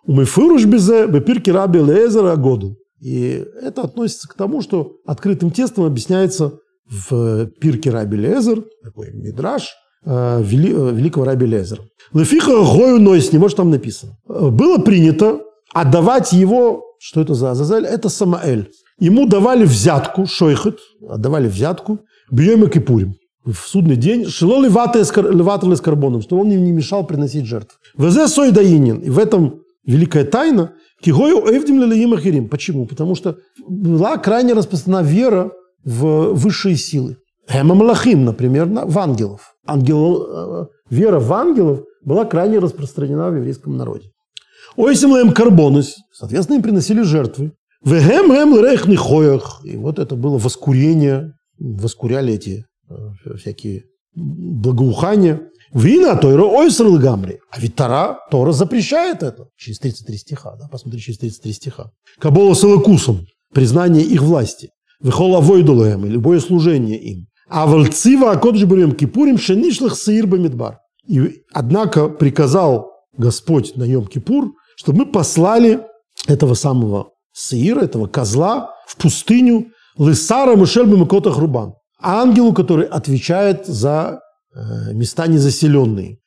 Умыфыруш безе бепирки раби лезера году. И это относится к тому, что открытым тестом объясняется в пирке раби лезер, такой мидраж, э, вели, э, великого раби лезера. Лефиха гою нойс, не может там написано. Было принято отдавать его, что это за Азазель? Это Самаэль. ему давали взятку, шойхет, отдавали взятку, бьем и кипурим в судный день, шило леваты с карбоном, что он им не мешал приносить жертв. Везе сой даинин. И в этом великая тайна. Кигою эвдим лилаим Почему? Потому что была крайне распространена вера в высшие силы. Малахим, например, в ангелов. Ангел, э, вера в ангелов была крайне распространена в еврейском народе. Ойсим карбонус, соответственно, им приносили жертвы. Вегем гем рейхный хоях. И вот это было воскурение, воскуряли эти всякие благоухания. Вина Тойра ойсрл гамри. А ведь Тора, Тора запрещает это. Через 33 стиха, да, посмотри, через 33 стиха. Кабола салакусом, признание их власти. Вехола войдулаем, любое служение им. А вальцива акоджбурем кипурим шенишлах саир бамидбар. И, однако, приказал Господь на Йом-Кипур, чтобы мы послали этого самого саира, этого козла в пустыню Лысара Мишель Макота Хрубан, ангелу, который отвечает за э, места незаселенные.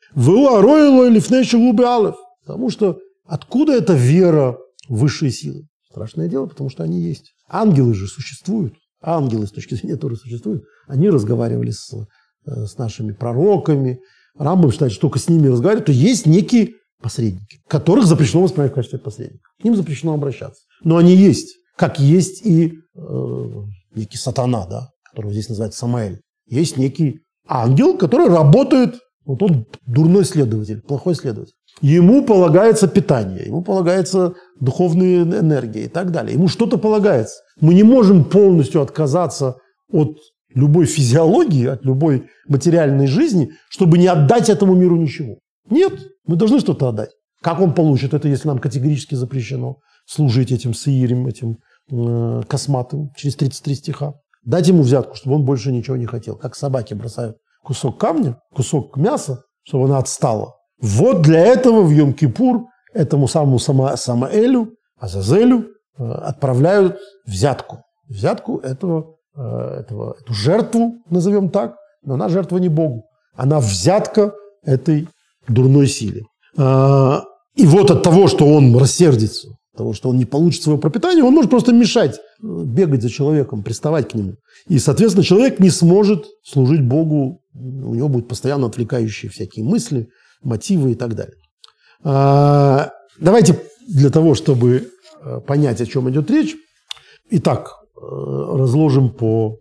Потому что откуда эта вера в высшие силы? Страшное дело, потому что они есть. Ангелы же существуют. Ангелы с точки зрения Торы существуют. Они разговаривали с, э, с нашими пророками. Рамбам считает, что только с ними разговаривают, то есть некие посредники, которых запрещено воспринимать в качестве посредников. К ним запрещено обращаться. Но они есть. Как есть и э, некий сатана, да, которого здесь называют Самаэль. Есть некий ангел, который работает, вот он дурной следователь, плохой следователь. Ему полагается питание, ему полагается духовная энергия и так далее. Ему что-то полагается. Мы не можем полностью отказаться от любой физиологии, от любой материальной жизни, чтобы не отдать этому миру ничего. Нет, мы должны что-то отдать. Как он получит это, если нам категорически запрещено служить этим саирим, этим э, косматым через 33 стиха? Дать ему взятку, чтобы он больше ничего не хотел. Как собаки бросают кусок камня, кусок мяса, чтобы она отстала. Вот для этого в Йом-Кипур этому самому Сама, Самаэлю, Азазелю э, отправляют взятку. Взятку этого, э, этого, эту жертву, назовем так, но она жертва не Богу. Она взятка этой дурной силе. А, и вот от того, что он рассердится, того, что он не получит свое пропитание, он может просто мешать, бегать за человеком, приставать к нему. И, соответственно, человек не сможет служить Богу, у него будут постоянно отвлекающие всякие мысли, мотивы и так далее. А, давайте для того, чтобы э, понять, о чем идет речь, итак, э, разложим по,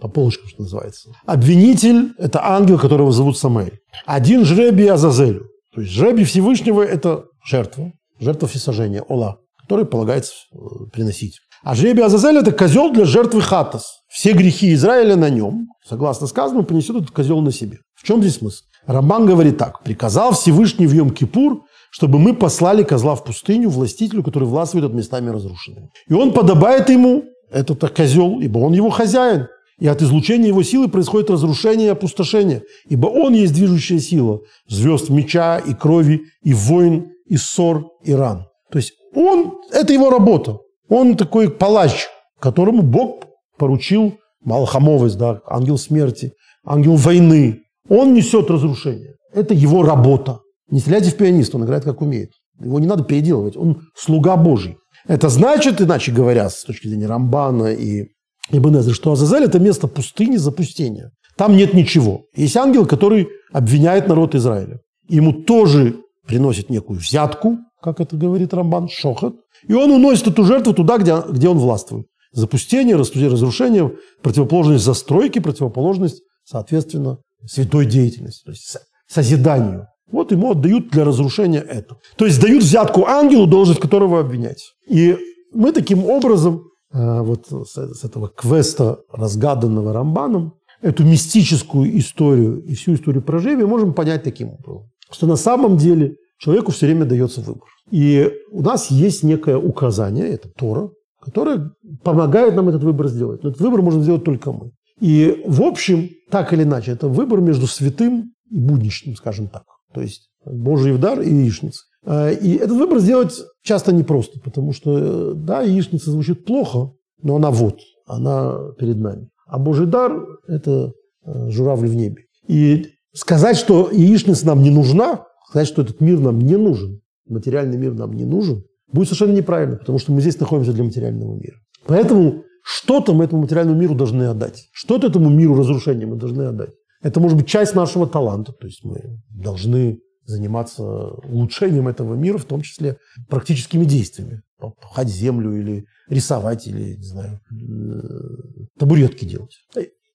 по полочкам, что называется. Обвинитель – это ангел, которого зовут Самаэль. Один жребий Азазелю. То есть жребий Всевышнего – это жертва, жертва всесожжения, Ола который полагается э, приносить. А жребий Азазель – это козел для жертвы хатас. Все грехи Израиля на нем, согласно сказанному, принесет этот козел на себе. В чем здесь смысл? Рамбан говорит так. «Приказал Всевышний в Йом-Кипур, чтобы мы послали козла в пустыню, властителю, который властвует над местами разрушенными. И он подобает ему, этот козел, ибо он его хозяин. И от излучения его силы происходит разрушение и опустошение, ибо он есть движущая сила звезд меча и крови, и войн, и ссор, и ран. То есть он, это его работа. Он такой палач, которому Бог поручил Малхамовость, да, ангел смерти, ангел войны. Он несет разрушение. Это его работа. Не стреляйте в пианиста, он играет как умеет. Его не надо переделывать, он слуга Божий. Это значит, иначе говоря, с точки зрения Рамбана и Ибн что Азазель – это место пустыни, запустения. Там нет ничего. Есть ангел, который обвиняет народ Израиля. Ему тоже приносит некую взятку, как это говорит Рамбан, шохот, и он уносит эту жертву туда, где, где он властвует. Запустение, разрушение, противоположность застройки, противоположность, соответственно, святой деятельности, то есть созиданию. Вот ему отдают для разрушения это. То есть дают взятку ангелу, должность которого обвинять. И мы таким образом, э, вот с этого квеста, разгаданного Рамбаном, эту мистическую историю и всю историю про Жеви можем понять таким образом. Что на самом деле человеку все время дается выбор. И у нас есть некое указание, это Тора, которое помогает нам этот выбор сделать. Но этот выбор можем сделать только мы. И в общем, так или иначе, это выбор между святым и будничным, скажем так. То есть Божий дар и яичница. А, и этот выбор сделать часто непросто, потому что, да, яичница звучит плохо, но она вот, она перед нами. А Божий дар – это э, журавль в небе. И сказать, что яичница нам не нужна, сказать, что этот мир нам не нужен, материальный мир нам не нужен, будет совершенно неправильно, потому что мы здесь находимся для материального мира. Поэтому Что-то мы этому материальному миру должны отдать. Что-то этому миру разрушения мы должны отдать. Это может быть часть нашего таланта. То есть мы должны заниматься улучшением этого мира, в том числе практическими действиями. Пахать землю или рисовать, или, не знаю, э, табуретки делать.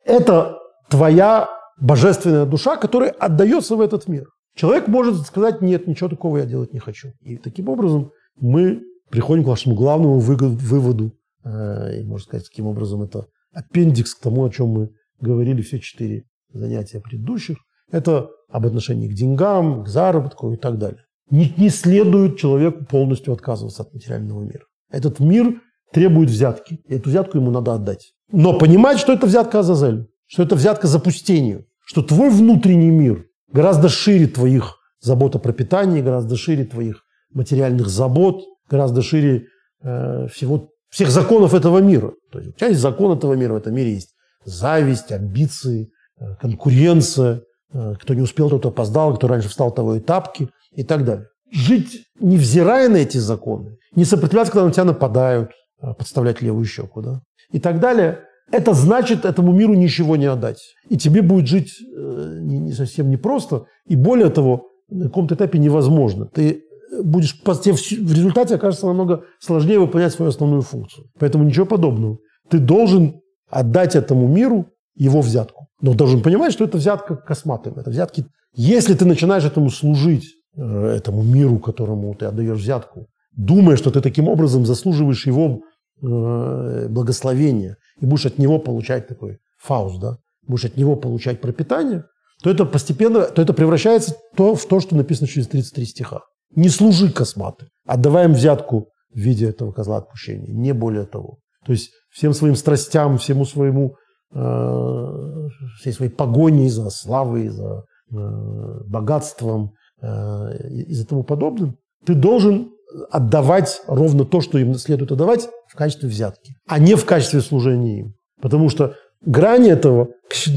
Это твоя божественная душа, которая отдается в этот мир. Человек может сказать, нет, ничего такого я делать не хочу. И таким образом мы приходим к вашему главному выводу. Э, и, можно сказать, таким образом это аппендикс к тому, о чем мы говорили все четыре занятия предыдущих. Это об отношении к деньгам, к заработку и так далее. Не, не следует человеку полностью отказываться от материального мира. Этот мир требует взятки. И эту взятку ему надо отдать. Но понимать, что это взятка Азазелю, что это взятка запустению, что твой внутренний мир гораздо шире твоих забот о пропитании, гораздо шире твоих материальных забот, гораздо шире э, всего, всех законов этого мира. То есть, часть закон этого мира в этом мире есть зависть, амбиции, э, конкуренция, Э, кто не успел, тот опоздал, кто раньше встал, того и тапки и так далее. Жить, невзирая на эти законы, не сопротивляться, когда на тебя нападают, а подставлять левую щеку, да, и так далее, это значит этому миру ничего не отдать. И тебе будет жить э, не, не совсем непросто, и более того, на каком-то этапе невозможно. Ты будешь, тебе в результате окажется намного сложнее выполнять свою основную функцию. Поэтому ничего подобного. Ты должен отдать этому миру его взятку. Но должен понимать, что это взятка косматым. Это взятки. Если ты начинаешь этому служить, э, этому миру, которому ты отдаешь взятку, думая, что ты таким образом заслуживаешь его э, благословения и будешь от него получать такой фауст, да, будешь от него получать пропитание, то это постепенно, то это превращается то, в то, что написано через 33 стиха. Не служи косматы, отдавай им взятку в виде этого козла отпущения, не более того. То есть всем своим страстям, всему своему Э, всей своей погоней за славой, за э, богатством э, и за тому подобным, ты должен отдавать ровно то, что им следует отдавать в качестве взятки, а не в качестве служения им. Потому что грань этого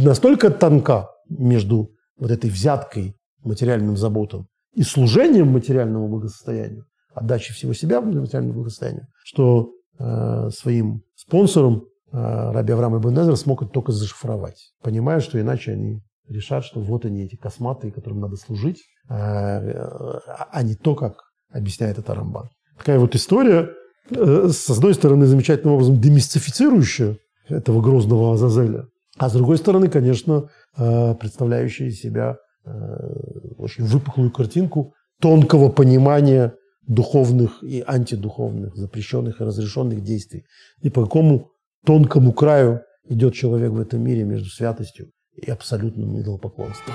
настолько тонка между вот этой взяткой, материальным заботам и служением материальному благосостоянию, отдачей всего себя материальному благосостоянию, что э, своим спонсорам а, Раби Авраам Ибн Эзер смог это только зашифровать, понимая, что иначе они решат, что вот они, эти косматые, которым надо служить, а, а не то, как объясняет это Рамбан. Такая вот история, э, с одной стороны, замечательным образом демистифицирующая этого грозного Азазеля, а с другой стороны, конечно, э, представляющая из себя э, очень выпуклую картинку тонкого понимания духовных и антидуховных, запрещенных и разрешенных действий, и по какому тонкому краю идет человек в этом мире между святостью и абсолютным идолопоклонством.